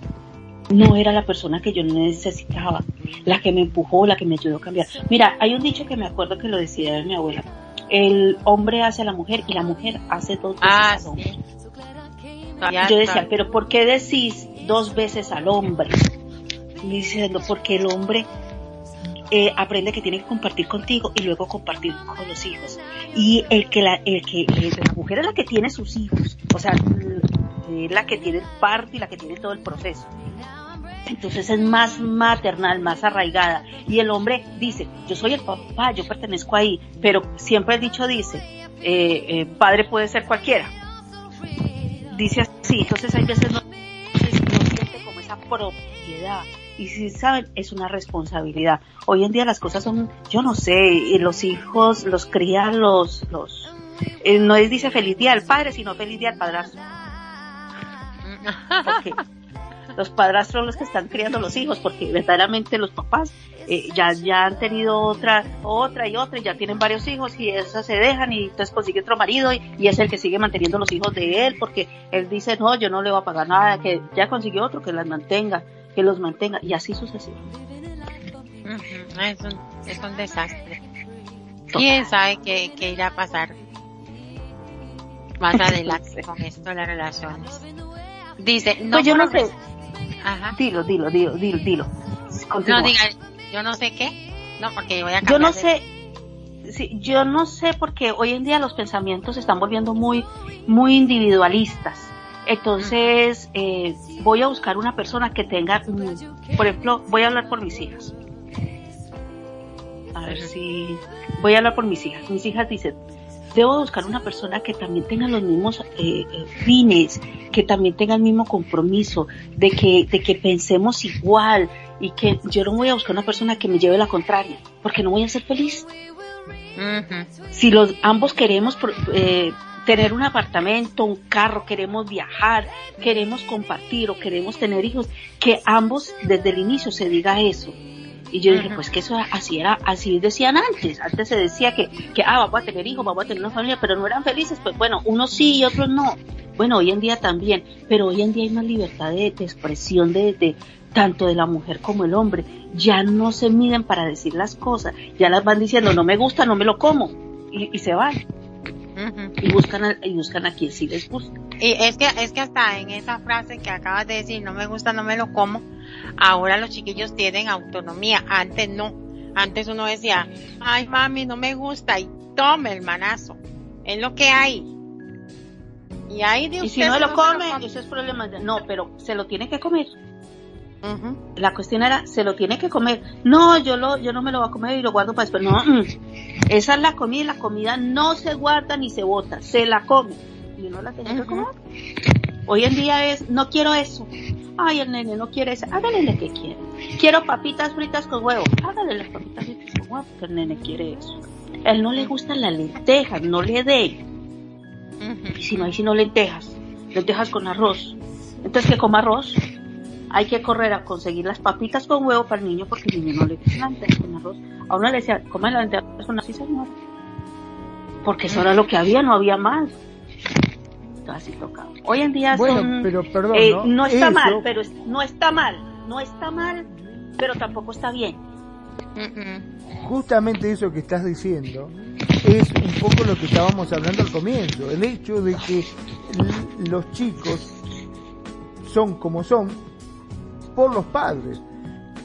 No era la persona que yo necesitaba, la que me empujó, la que me ayudó a cambiar. Mira, hay un dicho que me acuerdo que lo decía mi abuela el hombre hace a la mujer y la mujer hace dos veces ah, al hombre. Yo decía, pero ¿por qué decís dos veces al hombre? diciendo, porque el hombre eh, aprende que tiene que compartir contigo y luego compartir con los hijos. Y el que la, el que, la mujer es la que tiene sus hijos, o sea, es la que tiene el parto y la que tiene todo el proceso entonces es más maternal, más arraigada. Y el hombre dice, yo soy el papá, yo pertenezco ahí, pero siempre el dicho dice, eh, eh, padre puede ser cualquiera. Dice así, entonces hay veces no, no siente como esa propiedad. Y si saben, es una responsabilidad. Hoy en día las cosas son, yo no sé, los hijos los crían los, los, eh, no es dice feliz día al padre, sino feliz día al padrastro. Porque los padrastros los que están criando los hijos, porque verdaderamente los papás eh, ya, ya han tenido otra, otra y otra, y ya tienen varios hijos y esas se dejan y entonces consigue otro marido y, es el que sigue manteniendo los hijos de él, porque él dice, no, yo no le voy a pagar nada, que ya consiguió otro que las mantenga, que los mantenga, y así sucesivamente. es, un, es un desastre. ¿Quién sabe qué, qué irá a pasar más adelante con esto las relaciones? Dice, no, pues yo no sé. Ajá. Dilo, dilo, dilo, dilo, dilo. No diga, yo no sé qué. No, porque voy a Yo no sé. Sí, yo no sé porque hoy en día los pensamientos se están volviendo muy, muy individualistas. Entonces, eh, voy a buscar una persona que tenga, mm, por ejemplo, voy a hablar por mis hijas. A ver si, voy a hablar por mis hijas. Mis hijas dicen, debo buscar una persona que también tenga los mismos eh, eh, fines, que también tenga el mismo compromiso, de que, de que pensemos igual y que yo no voy a buscar una persona que me lleve la contraria, porque no voy a ser feliz. Si los ambos queremos eh, tener un apartamento, un carro, queremos viajar, queremos compartir o queremos tener hijos, que ambos desde el inicio se diga eso y yo dije, pues que eso así era, así decían antes. Antes se decía que, que, ah, vamos a tener hijos, vamos a tener una familia, pero no eran felices. Pues bueno, unos sí y otros no. Bueno, hoy en día también, pero hoy en día hay más libertad de, expresión de, de, tanto de la mujer como el hombre. Ya no se miden para decir las cosas, ya las van diciendo, no me gusta, no me lo como, y, y se van. Y buscan a, y buscan a quien sí les gusta. Y es que, es que hasta en esa frase que acabas de decir, no me gusta, no me lo como, Ahora los chiquillos tienen autonomía, antes no. Antes uno decía, ay mami, no me gusta y tome el manazo. Es lo que hay. Y ahí de Y si no lo come, eso es problema. No, pero se lo tiene que comer. La cuestión era, se lo tiene que comer. No, yo lo, yo no me lo voy a comer y lo guardo para después. No, mm. esa es la comida y la comida no se guarda ni se bota, se la come. Y uno la tiene que comer. Hoy en día es, no quiero eso. Ay, el nene no quiere eso. Hágale lo que quiere. Quiero papitas fritas con huevo. Hágale las papitas fritas con huevo porque el nene quiere eso. él no le gustan las lentejas, no le dé. Y si no hay sino lentejas, lentejas con arroz. Entonces que coma arroz. Hay que correr a conseguir las papitas con huevo para el niño porque el niño no le gusta lentejas con arroz. A uno le decía, come las lentejas con así, señor. Porque eso era lo que había, no había más así tocado. Hoy en día bueno, pero perdón, eh, ¿no? está mal, pero no está mal, no está mal, pero tampoco está bien. Justamente eso que estás diciendo es un poco lo que estábamos hablando al comienzo, el hecho de que los chicos son como son por los padres.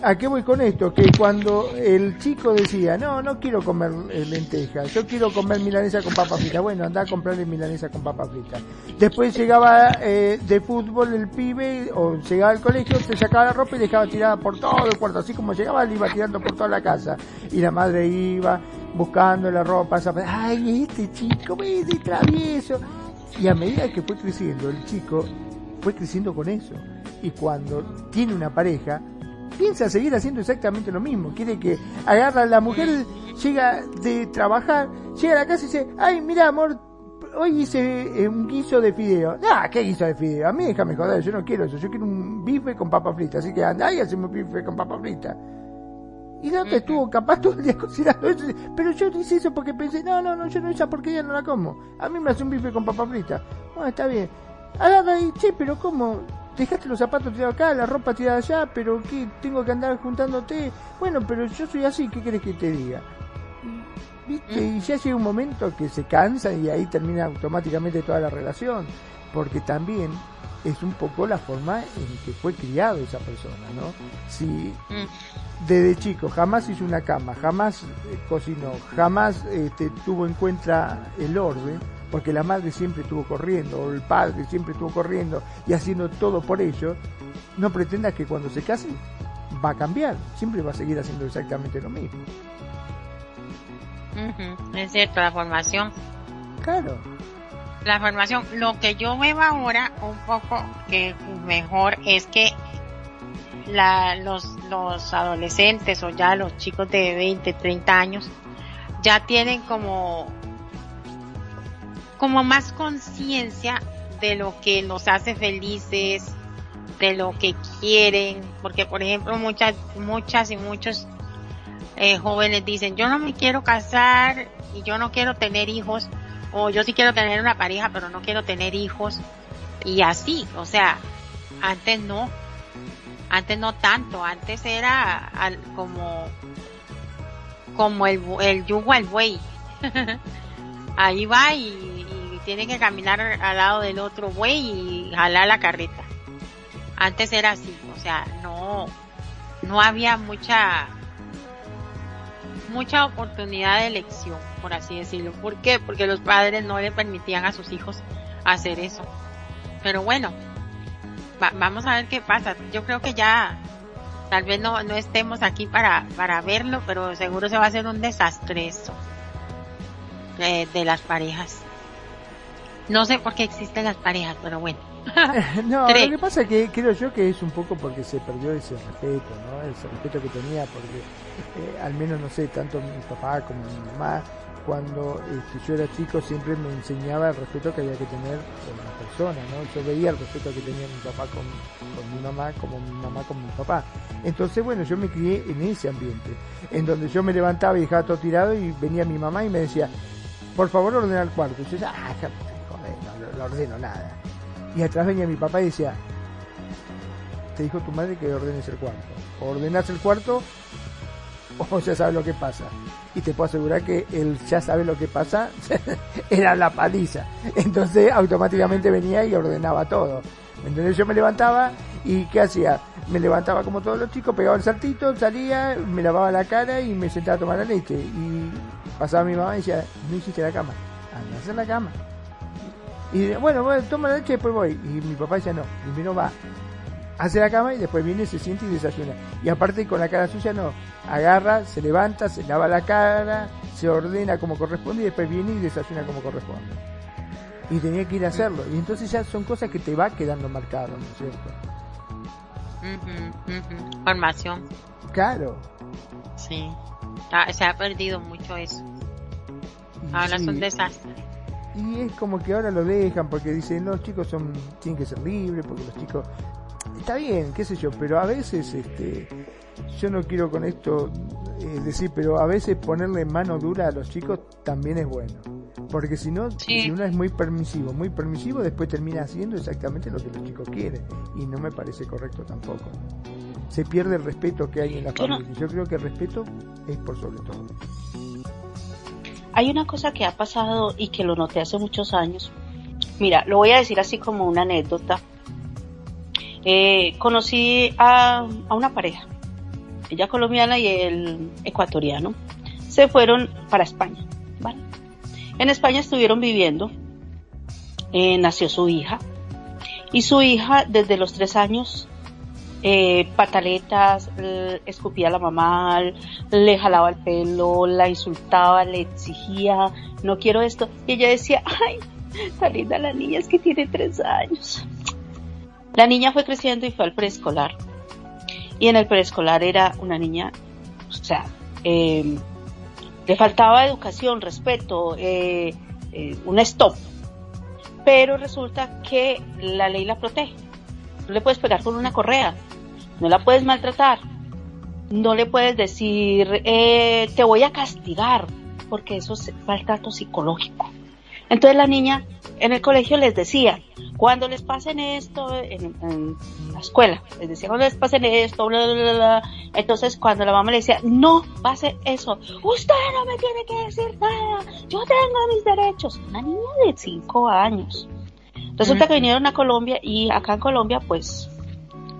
¿A qué voy con esto? Que cuando el chico decía, no, no quiero comer eh, lentejas, yo quiero comer milanesa con papa frita. Bueno, anda a comprarle milanesa con papa frita. Después llegaba eh, de fútbol el pibe, o llegaba al colegio, se sacaba la ropa y dejaba tirada por todo el cuarto. Así como llegaba, le iba tirando por toda la casa. Y la madre iba buscando la ropa, ay, este chico, me travieso. Y a medida que fue creciendo, el chico fue creciendo con eso. Y cuando tiene una pareja, piensa seguir haciendo exactamente lo mismo. Quiere que agarra a la mujer, llega de trabajar, llega a la casa y dice, ay, mira amor, hoy hice eh, un guiso de fideo. Ah, ¿qué guiso de fideo? A mí déjame joder, yo no quiero eso, yo quiero un bife con papa frita. Así que anda y hacemos bife con papa frita. Y dónde estuvo capaz todo el día cocinando eso. Pero yo hice eso porque pensé, no, no, no, yo no esa porque ya no la como. A mí me hace un bife con papa frita. Bueno, está bien. Agarra y, che, pero ¿cómo? Dejaste los zapatos tirados acá, la ropa tirada allá, pero ¿qué? Tengo que andar juntándote. Bueno, pero yo soy así, ¿qué quieres que te diga? ¿Viste? Y ya llega un momento que se cansa y ahí termina automáticamente toda la relación. Porque también es un poco la forma en que fue criado esa persona, ¿no? Si desde chico jamás hizo una cama, jamás eh, cocinó, jamás este, tuvo en cuenta el orden, porque la madre siempre estuvo corriendo, o el padre siempre estuvo corriendo y haciendo todo por ello, no pretenda que cuando se case va a cambiar, siempre va a seguir haciendo exactamente lo mismo. Es cierto, la formación. Claro. La formación, lo que yo veo ahora un poco que mejor es que la, los, los adolescentes o ya los chicos de 20, 30 años ya tienen como como más conciencia de lo que los hace felices, de lo que quieren, porque por ejemplo muchas, muchas y muchos eh, jóvenes dicen yo no me quiero casar y yo no quiero tener hijos, o yo sí quiero tener una pareja pero no quiero tener hijos, y así, o sea, antes no, antes no tanto, antes era como, como el, el yugo al buey. Ahí va y tiene que caminar al lado del otro buey y jalar la carreta. Antes era así, o sea, no, no había mucha, mucha oportunidad de elección, por así decirlo. ¿Por qué? Porque los padres no le permitían a sus hijos hacer eso. Pero bueno, vamos a ver qué pasa. Yo creo que ya, tal vez no, no estemos aquí para, para verlo, pero seguro se va a hacer un desastre eso eh, de las parejas. No sé por qué existen las parejas, pero bueno. no, lo que pasa es que creo yo que es un poco porque se perdió ese respeto, ¿no? Ese respeto que tenía, porque eh, al menos, no sé, tanto mi papá como mi mamá, cuando este, yo era chico siempre me enseñaba el respeto que había que tener con la persona, ¿no? Yo veía el respeto que tenía mi papá con, con mi mamá, como mi mamá con mi papá. Entonces, bueno, yo me crié en ese ambiente, en donde yo me levantaba y dejaba todo tirado y venía mi mamá y me decía, por favor ordena el cuarto. Y yo decía, ah, no, no ordeno nada. Y atrás venía mi papá y decía, te dijo tu madre que ordenes el cuarto. O ordenas el cuarto o ya sabes lo que pasa. Y te puedo asegurar que él ya sabe lo que pasa era la paliza. Entonces automáticamente venía y ordenaba todo. Entonces yo me levantaba y ¿qué hacía? Me levantaba como todos los chicos, pegaba el saltito, salía, me lavaba la cara y me sentaba a tomar la leche. Y pasaba mi mamá y decía, no hiciste la cama, anda a hacer la cama. Y bueno, bueno, toma la leche y después voy. Y mi papá decía, no, primero va, hace la cama y después viene, se siente y desayuna. Y aparte con la cara suya no, agarra, se levanta, se lava la cara, se ordena como corresponde y después viene y desayuna como corresponde. Y tenía que ir a hacerlo. Y entonces ya son cosas que te va quedando marcado, ¿no es cierto? Formación. Claro. Sí. Ah, se ha perdido mucho eso. Ahora son desastres y es como que ahora lo dejan porque dicen los chicos son tienen que ser libres porque los chicos está bien qué sé yo pero a veces este yo no quiero con esto eh, decir pero a veces ponerle mano dura a los chicos también es bueno. Porque si no si uno es muy permisivo muy permisivo después termina haciendo exactamente lo que los chicos quieren. Y no me parece correcto tampoco. Se pierde el respeto que hay en la familia. Yo creo que el respeto es por sobre todo hay una cosa que ha pasado y que lo noté hace muchos años. Mira, lo voy a decir así como una anécdota. Eh, conocí a, una pareja ella colombiana y él ecuatoriano, se fueron para España. ¿vale? En España estuvieron viviendo, eh, nació su hija, y su hija desde los tres años eh, pataletas, escupía a la mamá, le jalaba el pelo, la insultaba, le exigía, no quiero esto. Y ella decía, ay, tan linda la niña, es que tiene tres años. La niña fue creciendo y fue al preescolar. Y en el preescolar era una niña, o sea, em, le faltaba educación, respeto, eh, eh, un stop. Pero resulta que la ley la protege. No le puedes pegar con una correa, no la puedes maltratar, no le puedes decir, eh, te voy a castigar, porque eso es maltrato psicológico. Entonces la niña en el colegio les decía, cuando les pasen esto en, la escuela, les decía, cuando les pasen esto, bla, bla, bla, entonces cuando la mamá le decía, no, pase eso, usted no me tiene que decir nada, yo tengo mis derechos. Una niña de 5 años. Resulta que vinieron a Colombia y acá en Colombia pues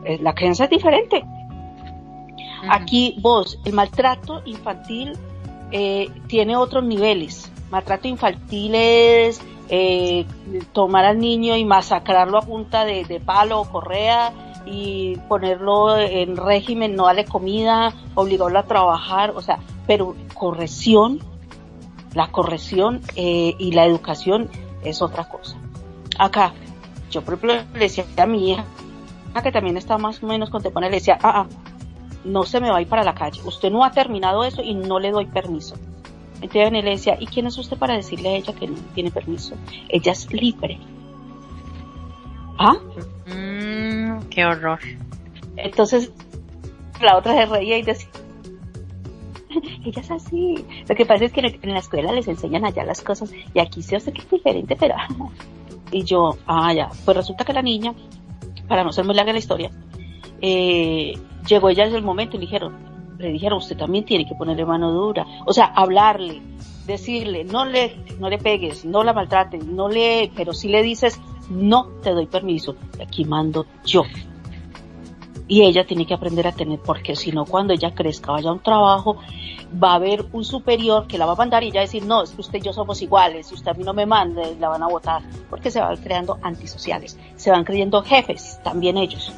eh, la creencia es diferente. Aquí vos, el maltrato infantil eh, tiene otros niveles. Maltrato infantil es eh, tomar al niño y masacrarlo a punta de, palo o correa y ponerlo en régimen, no darle comida, obligarlo a trabajar, o sea, pero corrección, la corrección eh, y la educación es otra cosa. Acá, yo por ejemplo le decía a mi hija, que también está más o menos contemporánea, le decía, ah, ah, no se me va a ir para la calle, usted no ha terminado eso y no le doy permiso. Entonces le decía, ¿y quién es usted para decirle a ella que no tiene permiso? Ella es libre. ¿Ah? Mm, qué horror. Entonces la otra se reía y decía, ella es así. Lo que pasa es que en la escuela les enseñan allá las cosas y aquí se hace que es diferente, pero... y yo, ah, ya. Pues resulta que la niña, para no ser muy larga la historia, eh, llegó ella en el momento y le dijeron, le dijeron, usted también tiene que ponerle mano dura. O sea, hablarle, decirle, no le, no le pegues, no la maltrates, no le, pero si le dices, no te doy permiso, aquí mando yo. Y ella tiene que aprender a tener, porque si no, cuando ella crezca, vaya a un trabajo, va a haber un superior que la va a mandar y ella va a decir, no, es que usted y yo somos iguales, si usted a mí no me manda, la van a votar, porque se van creando antisociales, se van creyendo jefes, también ellos.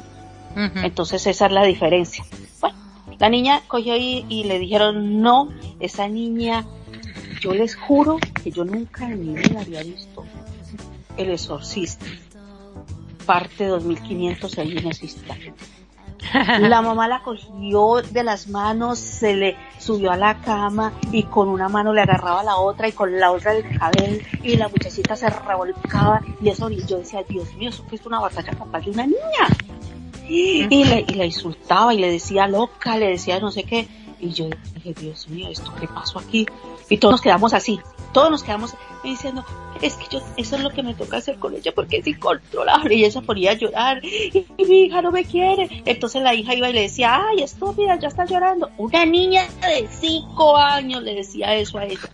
Entonces esa es la diferencia. Bueno, la niña cogió y, y le dijeron, no, esa niña, yo les juro que yo nunca en mi vida había visto el exorcista. Parte 2500 ahí existe. La mamá la cogió de las manos, se le subió a la cama y con una mano le agarraba la otra y con la otra el cabello y la muchachita se revolcaba y eso y yo decía, Dios mío, eso fue una batalla capaz de una niña y, le, y insultaba y le decía loca, le decía no sé qué. Y yo dije, Dios mío, ¿esto qué pasó aquí? Y todos nos quedamos así, todos nos quedamos diciendo, es que yo, eso es lo que me toca hacer con ella porque es incontrolable. Y ella se ponía a llorar y, mi hija no me quiere. Entonces la hija iba y le decía, ay, estúpida, ya está llorando. Una niña de cinco años le decía eso a ella.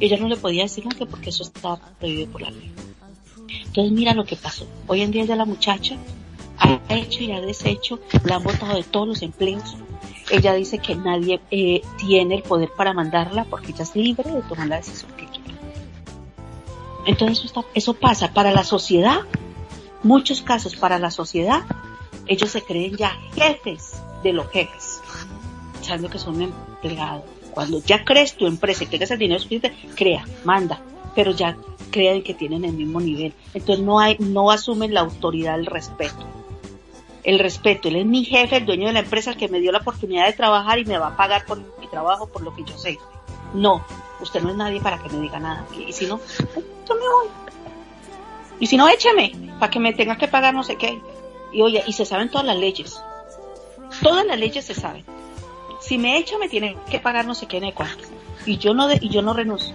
Ella no le podía decir nada porque eso estaba prohibido por la ley. Entonces mira lo que pasó. Hoy en día ya la muchacha ha hecho y ha deshecho, la han votado de todos los empleos. Ella dice que nadie eh, tiene el poder para mandarla porque ella es libre de tomar la decisión que quiera. Entonces eso, está, eso pasa para la sociedad, muchos casos para la sociedad, ellos se creen ya jefes de los jefes, sabiendo que son empleados. Cuando ya crees tu empresa y tengas el dinero suficiente, crea, manda, pero ya creen que tienen el mismo nivel. Entonces no hay, no asumen la autoridad, el respeto el respeto. Él es mi jefe, el dueño de la empresa, el que me dio la oportunidad de trabajar y me va a pagar por mi trabajo, por lo que yo sé. No, usted no es nadie para que me diga nada. Y si no, yo me voy. Y si no, écheme, para que me tenga que pagar no sé qué. Y oye, y se saben todas las leyes. Todas las leyes se saben. Si me echa, me tienen que pagar no sé qué, ni cuánto. Y yo no, y yo no renuncio.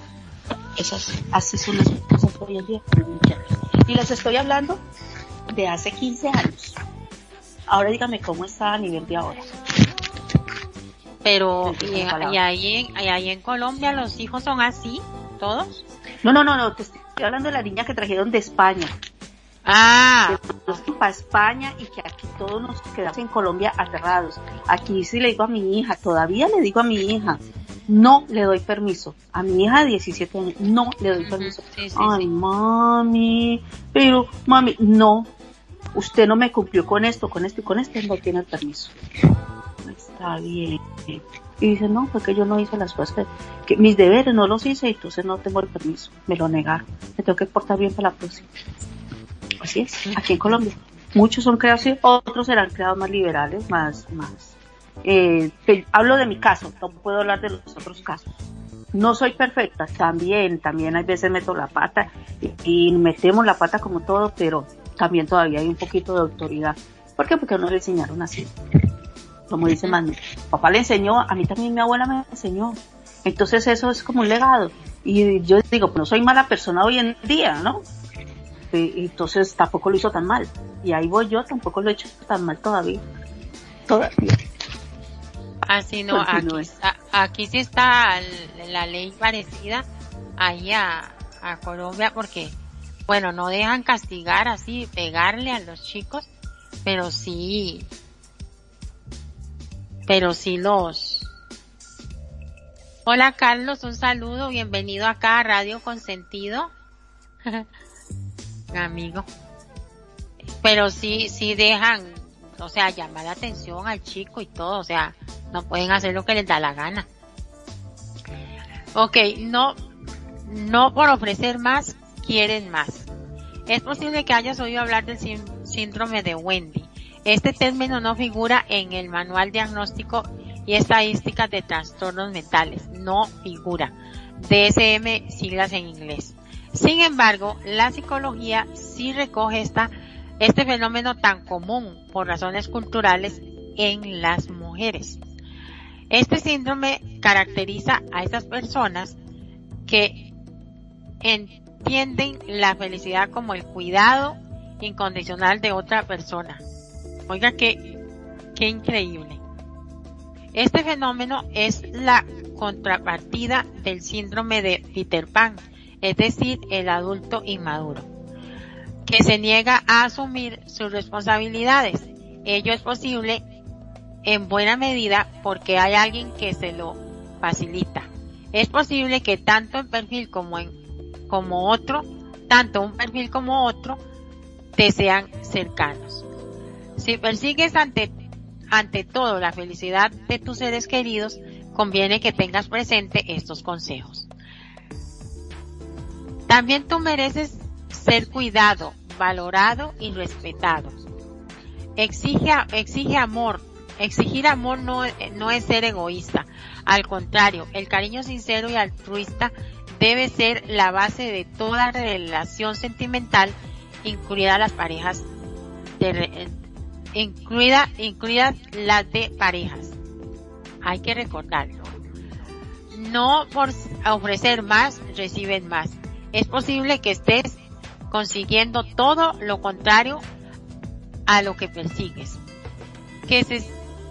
Esas, así son las cosas hoy en día. Y les estoy hablando de hace 15 años. Ahora dígame cómo está a nivel de ahora. Pero, ¿y, ahí, en, ahí en Colombia los hijos son así? ¿Todos? No, no, no, no, te estoy hablando de la niña que trajeron de España. Ah. Para España y que aquí todos nos quedamos en Colombia aterrados. Aquí sí le digo a mi hija, todavía le digo a mi hija, no le doy permiso. A mi hija de 17 años, no le doy permiso. Ay, mami, pero mami, no. Usted no me cumplió con esto, con esto y con esto, no tiene el permiso. Está bien. Y dice, no, fue que yo no hice las cosas que, mis deberes no los hice, entonces no tengo el permiso. Me lo negaron. Me tengo que portar bien para la próxima. Así es, aquí en Colombia. Muchos son creados, otros serán creados más liberales, más, más. Eh, hablo de mi caso, no puedo hablar de los otros casos. No soy perfecta, también, también hay veces meto la pata y, metemos la pata como todo, pero también todavía hay un poquito de autoridad. ¿Por qué? Porque no le enseñaron así. Como dice Manu, papá le enseñó, a mí también mi abuela me enseñó. Entonces eso es como un legado. Y yo digo, pues no soy mala persona hoy en día, ¿no? entonces tampoco lo hizo tan mal. Y ahí voy yo, tampoco lo he hecho tan mal todavía. Todavía. Así no, aquí, sí está la ley parecida ahí a, a Colombia porque, bueno, no dejan castigar así, pegarle a los chicos, pero sí, pero sí los... Hola Carlos, un saludo, bienvenido acá a Radio Consentido. amigo. Pero sí, sí dejan, o sea, llamar la atención al chico y todo, o sea, no pueden hacer lo que les da la gana. Ok, no, no por ofrecer más, quieren más. Es posible que hayas oído hablar del síndrome de Wendy. Este término no figura en el manual diagnóstico y estadísticas de trastornos mentales. No figura. DSM siglas en inglés. Sin embargo, la psicología sí recoge esta, este fenómeno tan común por razones culturales en las mujeres. Este síndrome caracteriza a estas personas que entienden la felicidad como el cuidado incondicional de otra persona. Oiga, qué, qué increíble. Este fenómeno es la contrapartida del síndrome de Peter Pan, es decir, el adulto inmaduro, que se niega a asumir sus responsabilidades. Ello es posible en buena medida porque hay alguien que se lo facilita. Es posible que tanto en perfil como en como otro, tanto un perfil como otro, te sean cercanos. Si persigues ante, ante todo la felicidad de tus seres queridos, conviene que tengas presente estos consejos. También tú mereces ser cuidado, valorado y respetado. Exige, exige amor. Exigir amor no, no es ser egoísta. Al contrario, el cariño sincero y altruista debe ser la base de toda relación sentimental, incluida las parejas, incluida, incluidas las de parejas. Hay que recordarlo. No por ofrecer más, reciben más es posible que estés consiguiendo todo lo contrario a lo que persigues. Que se,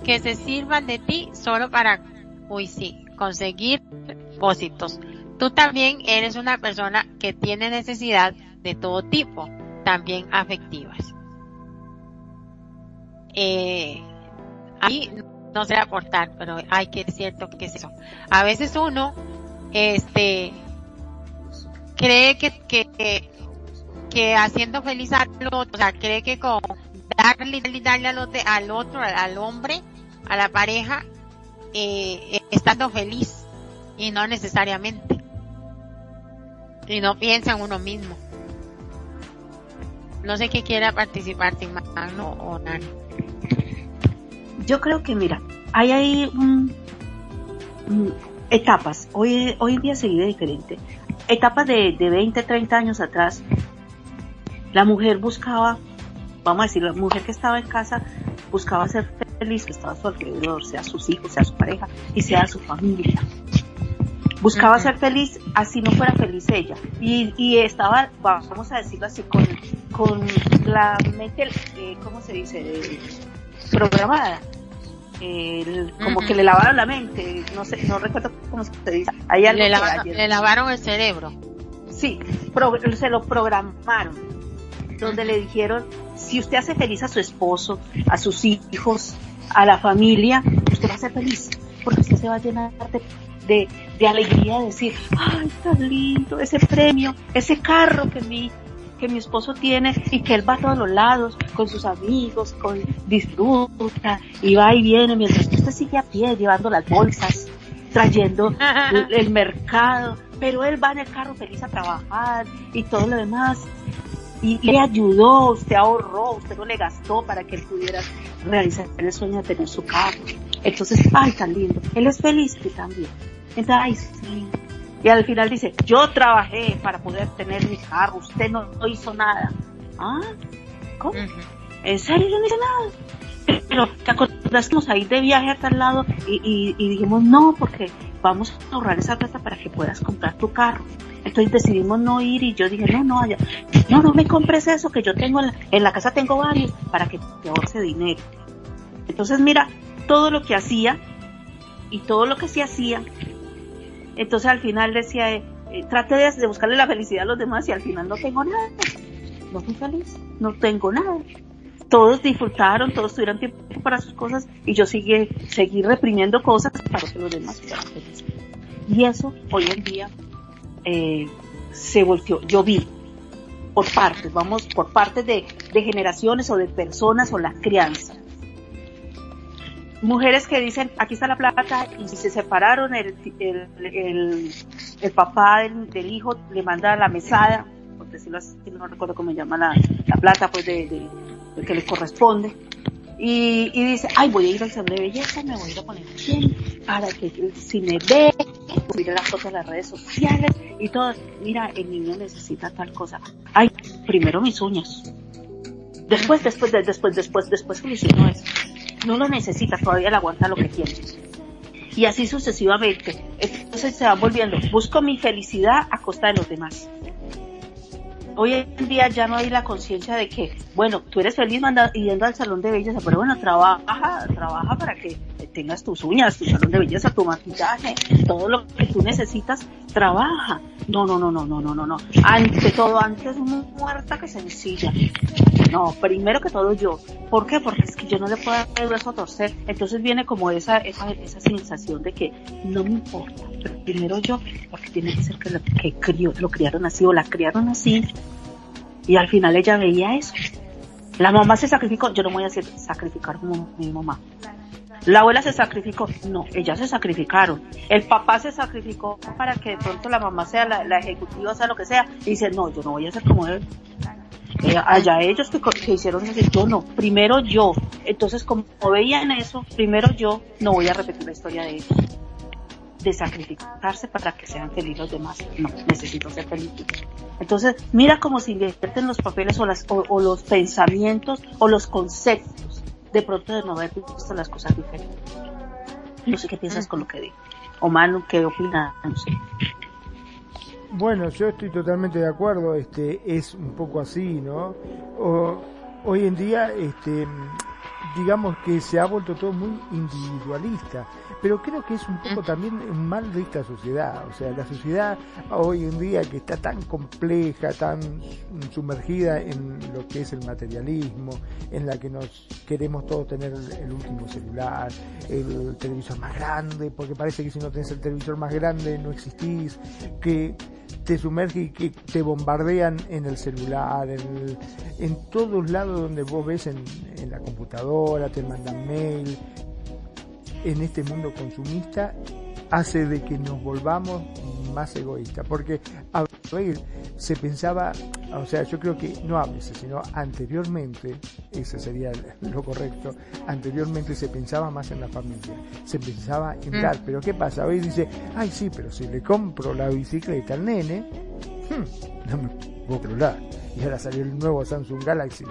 que se sirvan de ti solo para, uy sí, conseguir propósitos. Tú también eres una persona que tiene necesidad de todo tipo, también afectivas. Eh, ahí no sé aportar, pero hay que es cierto que es eso. A veces uno, este, cree que, que, que, haciendo feliz al otro, o sea, cree que con darle, darle al otro, al, otro, al hombre, a la pareja, eh, estando feliz y no necesariamente. Y no piensa en uno mismo. No sé qué quiera participar, mano o Nani. Yo creo que, mira, hay ahí etapas. Hoy, hoy día se vive diferente etapas de, de 20, 30 años atrás, la mujer buscaba, vamos a decir, la mujer que estaba en casa buscaba ser feliz, que estaba a su alrededor, sea sus hijos, sea su pareja y sea su familia. Buscaba ser feliz, así no fuera feliz ella. Y, y estaba, vamos a decirlo así, con, con la mente, eh, ¿cómo se dice? programada como que le lavaron la mente, no sé, no recuerdo cómo se dice. le, lavaron el cerebro. Sí, se lo programaron. donde le dijeron, si usted hace feliz a su esposo, a sus hijos, a la familia, usted va a ser feliz, porque usted se va a llenar de, de, alegría de decir, ay, tan lindo ese premio, ese carro que mi, que mi esposo tiene y que él va a todos los lados con sus amigos, con disfruta y va y viene mientras usted sigue a pie llevando las bolsas, trayendo el mercado, pero él va en el carro feliz a trabajar y todo lo demás y le ayudó, usted ahorró, usted no le gastó para que él pudiera realizar el sueño de tener su carro. Entonces, ay, tan lindo. Él es feliz y también. Entonces, ay, sí. Y al final dice, yo trabajé para poder tener mi carro, usted no, hizo nada. Ah, ¿cómo? ¿En serio yo no hice nada? Pero te acordás ahí de viaje a tal lado y, y dijimos, no, porque vamos a ahorrar esa plata para que puedas comprar tu carro. Entonces decidimos no ir y yo dije, no, no, no, no me compres eso que yo tengo en la, casa tengo varios para que te ahorre dinero. Entonces mira, todo lo que hacía y todo lo que se hacía, entonces al final decía, eh, eh, trate de, buscarle la felicidad a los demás y al final no tengo nada. No fui feliz, no tengo nada. Todos disfrutaron, todos tuvieron tiempo para sus cosas y yo seguí, seguí reprimiendo cosas para que los demás fueran felices. Y eso hoy en día eh, se volteó. Yo vi por partes, vamos, por partes de, generaciones o de personas o la crianza. Mujeres que dicen, aquí está la plata y si se separaron, el, el, papá del, hijo le manda la mesada, por decirlo así, no recuerdo cómo se llama la, plata, pues de, que le corresponde. Y, dice, ay, voy a ir al salón de belleza, me voy a a poner bien para que si me ve, mira las fotos en las redes sociales y todo. Mira, el niño necesita tal cosa. Ay, primero mis uñas. Después, después, después, después, después soluciono eso. No lo necesita, todavía le aguanta lo que tiene. Y así sucesivamente. Entonces se va volviendo. Busco mi felicidad a costa de los demás hoy en día ya no hay la conciencia de que, bueno, tú eres feliz yendo al salón de belleza, pero bueno, trabaja, trabaja para que tengas tus uñas, tu salón de belleza, tu maquillaje, todo lo que tú necesitas, trabaja. No, no, no, no, no, no, no, no. Ante todo, antes muerta que sencilla. No, primero que todo yo. ¿Por qué? Porque es que yo no le puedo dar el brazo a torcer. Entonces viene como esa, esa, esa sensación de que no me importa. Primero yo, porque tiene que ser que lo, que crió, lo criaron así o la criaron así. Y al final ella veía eso. La mamá se sacrificó, yo no voy a sacrificar como mi mamá. La abuela se sacrificó, no, ellas se sacrificaron. El papá se sacrificó para que de pronto la mamá sea la, ejecutiva, sea lo que sea. Y dice, no, yo no voy a ser como él. Eh, allá ellos que, hicieron eso, yo no, primero yo. Entonces, como veían eso, primero yo no voy a repetir la historia de ellos. De sacrificarse para que sean felices los demás. No, necesito ser feliz. Entonces, mira cómo se invierten los papeles o, las, o los pensamientos o los conceptos de pronto de no haber visto las cosas diferentes. No sé qué piensas con lo que digo. O Manu, ¿qué opinas? Bueno, yo estoy totalmente de acuerdo, este, es un poco así, ¿no? hoy en día, este, digamos que se ha vuelto todo muy individualista pero creo que es un poco también un mal de esta sociedad, o sea, la sociedad hoy en día que está tan compleja, tan sumergida en lo que es el materialismo, en la que nos queremos todos tener el último celular, el televisor más grande, porque parece que si no tenés el televisor más grande no existís, que te sumerge y que te bombardean en el celular, en, todos lados donde vos ves en, en la computadora, te mandan mail, en este mundo consumista hace de que nos volvamos más egoístas. Porque a ver, se pensaba, o sea, yo creo que no a veces, sino anteriormente, ese sería lo correcto, anteriormente se pensaba más en la familia, se pensaba en mm. dar. Pero ¿qué pasa? Hoy dice, ay sí, pero si le compro la bicicleta al nene, hmm, no me puedo probar. Y ahora salió el nuevo Samsung Galaxy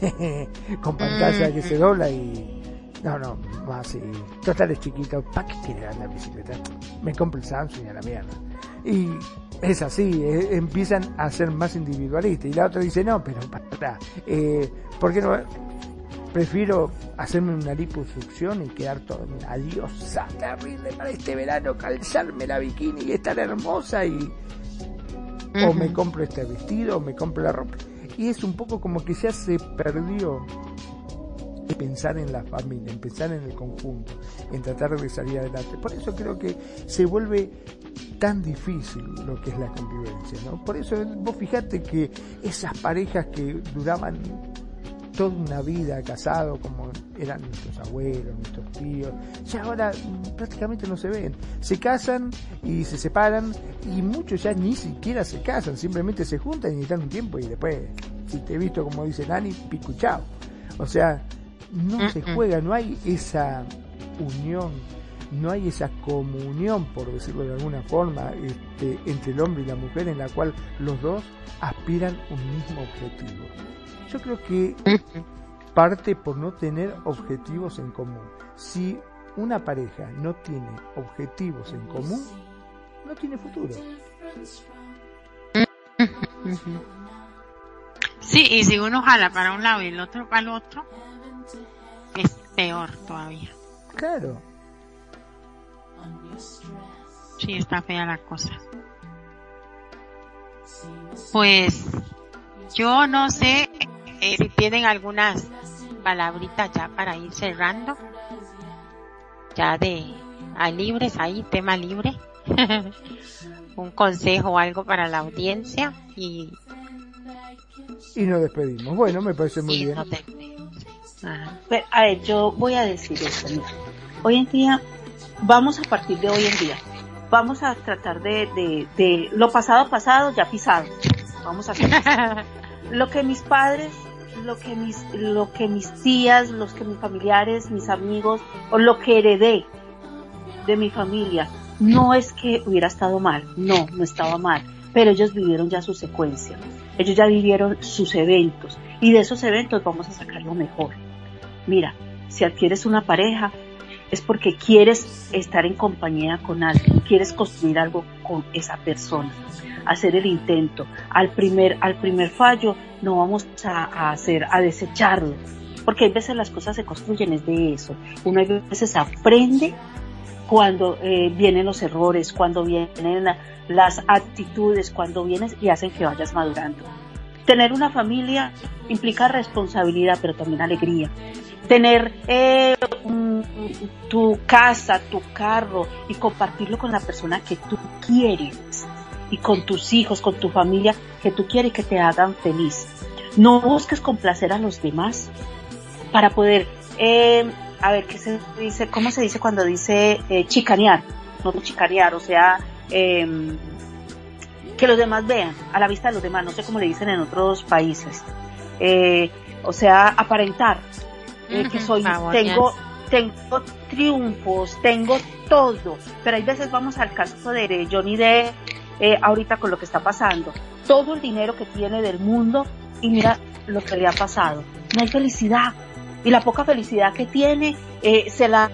con pantalla que se dobla y no, no, más así. Total es chiquito. ¿Para qué quiere andar bicicleta? Me compro el Samsung y a la mierda. Y es así, eh, empiezan a ser más individualistas. Y la otra dice, no, pero para, eh, ¿por qué no? Prefiero hacerme una liposucción y quedar todo una diosa terrible para este verano, calzarme la bikini y estar hermosa y... O me compro este vestido, o me compro la ropa que es un poco como que ya se perdió pensar en la familia, en pensar en el conjunto, en tratar de salir adelante. Por eso creo que se vuelve tan difícil lo que es la convivencia, ¿no? Por eso vos fijate que esas parejas que duraban toda una vida casado como eran nuestros abuelos, nuestros tíos, ya ahora prácticamente no se ven. Se casan y se separan y muchos ya ni siquiera se casan, simplemente se juntan y están un tiempo y después, si te he visto como dice Nani, picuchao. O sea, no se juega, no hay esa unión, no hay esa comunión, por decirlo de alguna forma, este, entre el hombre y la mujer en la cual los dos aspiran un mismo objetivo. Yo creo que parte por no tener objetivos en común. Si una pareja no tiene objetivos en común, no tiene futuro. Sí, y si uno jala para un lado y el otro para el otro, es peor todavía. Claro. Sí, está fea la cosa. Pues yo no sé eh, si tienen algunas palabritas ya para ir cerrando. Ya de a libres ahí, tema libre. Un consejo o algo para la audiencia y y nos despedimos. Bueno, me parece muy bien. A ver, yo voy a decir esto. Hoy en día, vamos a partir de hoy en día, vamos a tratar de, de, de lo pasado pasado, ya pisado. Vamos a hacer lo que mis padres, lo que mis, lo que mis tías, los que mis familiares, mis amigos, o lo que heredé de mi familia, no es que hubiera estado mal, no, no estaba mal, pero ellos vivieron ya su secuencia. Ellos ya vivieron sus eventos y de esos eventos vamos a sacar lo mejor. Mira, si adquieres una pareja es porque quieres estar en compañía con alguien, quieres construir algo con esa persona, hacer el intento. Al primer, al primer fallo no vamos a, hacer, a desecharlo, porque hay veces las cosas se construyen es de eso. Uno a veces aprende cuando eh, vienen los errores, cuando vienen las actitudes, cuando vienes y hacen que vayas madurando. Tener una familia implica responsabilidad, pero también alegría. Tener eh, tu casa, tu carro y compartirlo con la persona que tú quieres y con tus hijos, con tu familia que tú quieres que te hagan feliz. No busques complacer a los demás para poder eh, a ver, ¿qué se dice? ¿Cómo se dice cuando dice eh, chicanear? No chicanear, o sea, em, que los demás vean, a la vista de los demás, no sé cómo le dicen en otros países. Eh, o sea, aparentar eh, que soy, tengo, tengo triunfos, tengo todo, pero hay veces vamos al caso de Johnny de ahorita con lo que está pasando, todo el dinero que tiene del mundo y mira lo que le ha pasado, no hay felicidad, y la poca felicidad que tiene eh, se la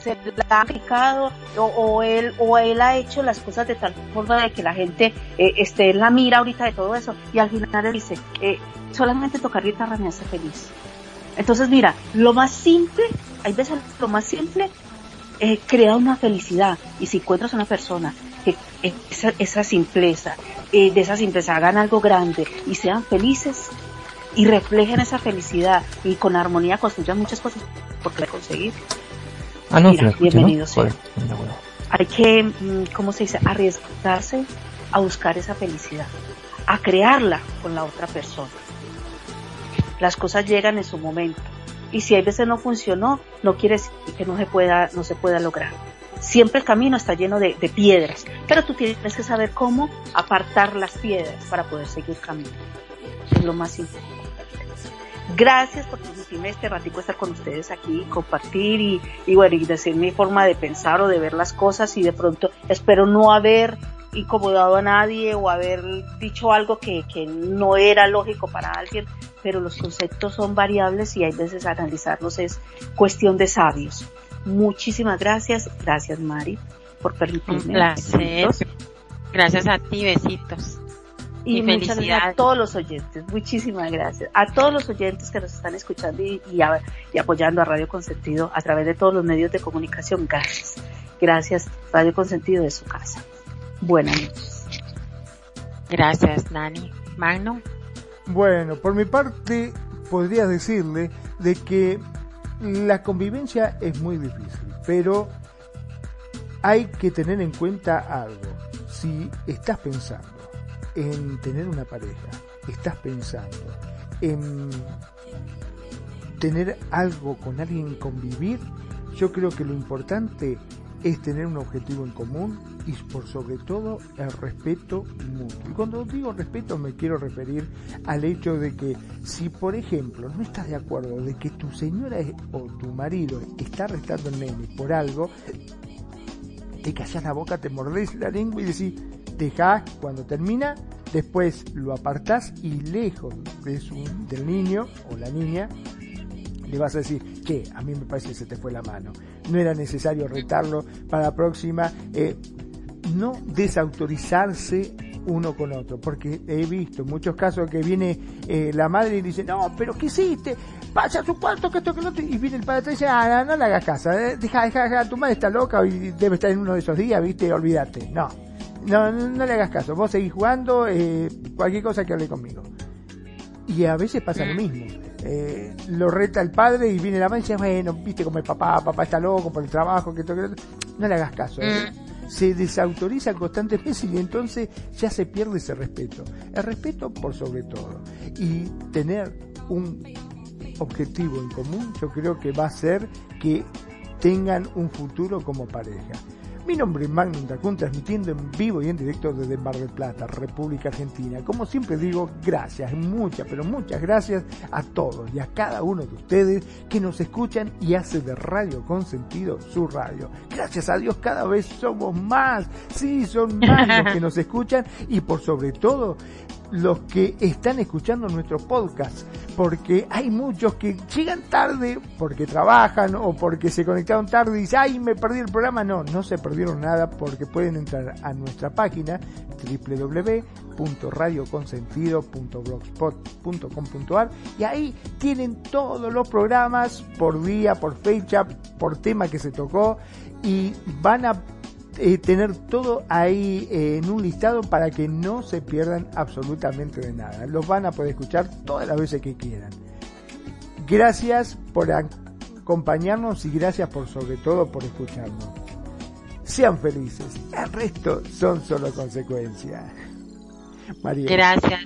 se la ha aplicado o, él o él ha hecho las cosas de tal forma de que la gente eh, esté en la mira ahorita de todo eso y al final él dice eh, solamente tocar guitarra me hace feliz entonces mira lo más simple hay veces lo más simple eh, crea una felicidad y si encuentras una persona que esa, esa simpleza de esa simpleza hagan algo grande y sean felices y reflejen esa felicidad y con armonía construyan muchas cosas porque conseguir. Ah, no, Mira, bienvenido Hay que, mm, ¿cómo se dice? Arriesgarse a buscar esa felicidad, a crearla con la otra persona. Las cosas llegan en su momento y si hay veces no funcionó, no quiere decir que no se pueda, no se pueda lograr. Siempre el camino está lleno de, piedras, pero tú tienes que saber cómo apartar las piedras para poder seguir caminando. Es lo más importante. Gracias por permitirme este ratico estar con ustedes aquí, compartir y, y bueno, y decir mi forma de pensar o de ver las cosas y de pronto espero no haber incomodado a nadie o haber dicho algo que, que no era lógico para alguien, pero los conceptos son variables y hay veces analizarlos es cuestión de sabios. Muchísimas gracias, gracias Mari por permitirme. Gracias a ti, besitos. Y, muchas gracias a todos los oyentes, muchísimas gracias. A todos los oyentes que nos están escuchando y, y, apoyando a Radio Consentido a través de todos los medios de comunicación, gracias. Gracias, Radio Consentido de su casa. Buenas noches. Gracias, Nani. Magno. Bueno, por mi parte podría decirle de que la convivencia es muy difícil, pero hay que tener en cuenta algo. Si estás pensando en tener una pareja, estás pensando en tener algo con alguien, convivir, yo creo que lo importante es tener un objetivo en común y por sobre todo el respeto mutuo. Y cuando digo respeto me quiero referir al hecho de que si por ejemplo no estás de acuerdo de que tu señora o tu marido está arrestando el nene por algo, te callas la boca, te mordés la lengua y decís, dejás cuando termina, después lo apartás y lejos de su, del niño o la niña le vas a decir, que a mí me parece que se te fue la mano. No era necesario retarlo para la próxima. Eh, no desautorizarse uno con otro, porque he visto muchos casos que viene eh, la madre y dice, no, pero ¿qué hiciste? Pasa a su cuarto, que esto, que no y viene el padre y dice, ah, no, le hagas casa, eh, deja, deja, deja, tu madre está loca y debe estar en uno de esos días, viste, olvídate, no, no, no, le hagas caso, vos seguís jugando, eh, cualquier cosa que hable conmigo. Y a veces pasa lo mismo eh, lo reta el padre y viene la madre y dice, bueno, viste como el papá, papá está loco por el trabajo, que todo, no le hagas caso. ¿eh? Mm. Se desautoriza constantemente y entonces ya se pierde ese respeto. El respeto por sobre todo. Y tener un objetivo en común, yo creo que va a ser que tengan un futuro como pareja. Mi nombre es Magnum Dacun, transmitiendo en vivo y en directo desde Mar del Plata, República Argentina. Como siempre digo, gracias, muchas, pero muchas gracias a todos y a cada uno de ustedes que nos escuchan y hace de Radio con sentido su radio. Gracias a Dios cada vez somos más, sí, son más los que nos escuchan y por sobre todo los que están escuchando nuestro podcast, porque hay muchos que llegan tarde porque trabajan o porque se conectaron tarde y dicen, ay, me perdí el programa. No, no se perdieron nada porque pueden entrar a nuestra página www.radioconsentido.blogspot.com.ar y ahí tienen todos los programas por día, por fecha, por tema que se tocó y van a eh, tener todo ahí eh, en un listado para que no se pierdan absolutamente de nada. Los van a poder escuchar todas las veces que quieran. Gracias por acompañarnos y gracias por sobre todo por escucharnos. Sean felices. El resto son solo consecuencias. María. Gracias.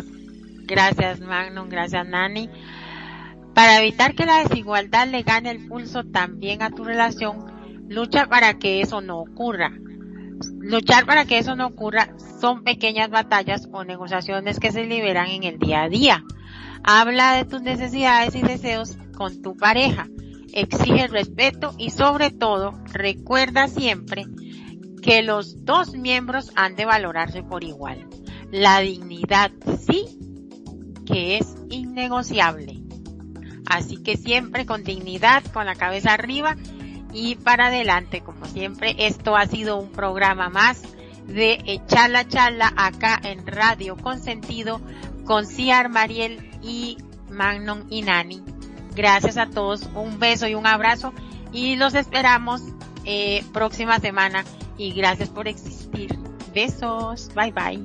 Gracias Magnum, gracias Nani. Para evitar que la desigualdad le gane el pulso también a tu relación, lucha para que eso no ocurra. Luchar para que eso no ocurra son pequeñas batallas o negociaciones que se liberan en el día a día. Habla de tus necesidades y deseos con tu pareja. Exige respeto y sobre todo recuerda siempre que los dos miembros han de valorarse por igual. La dignidad sí que es innegociable. Así que siempre con dignidad, con la cabeza arriba y para adelante, como siempre. Esto ha sido un programa más de Echar la Charla acá en Radio Consentido con Ciar Mariel y Magnum y Nani. Gracias a todos, un beso y un abrazo y los esperamos eh, próxima semana y gracias por existir. Besos, bye bye.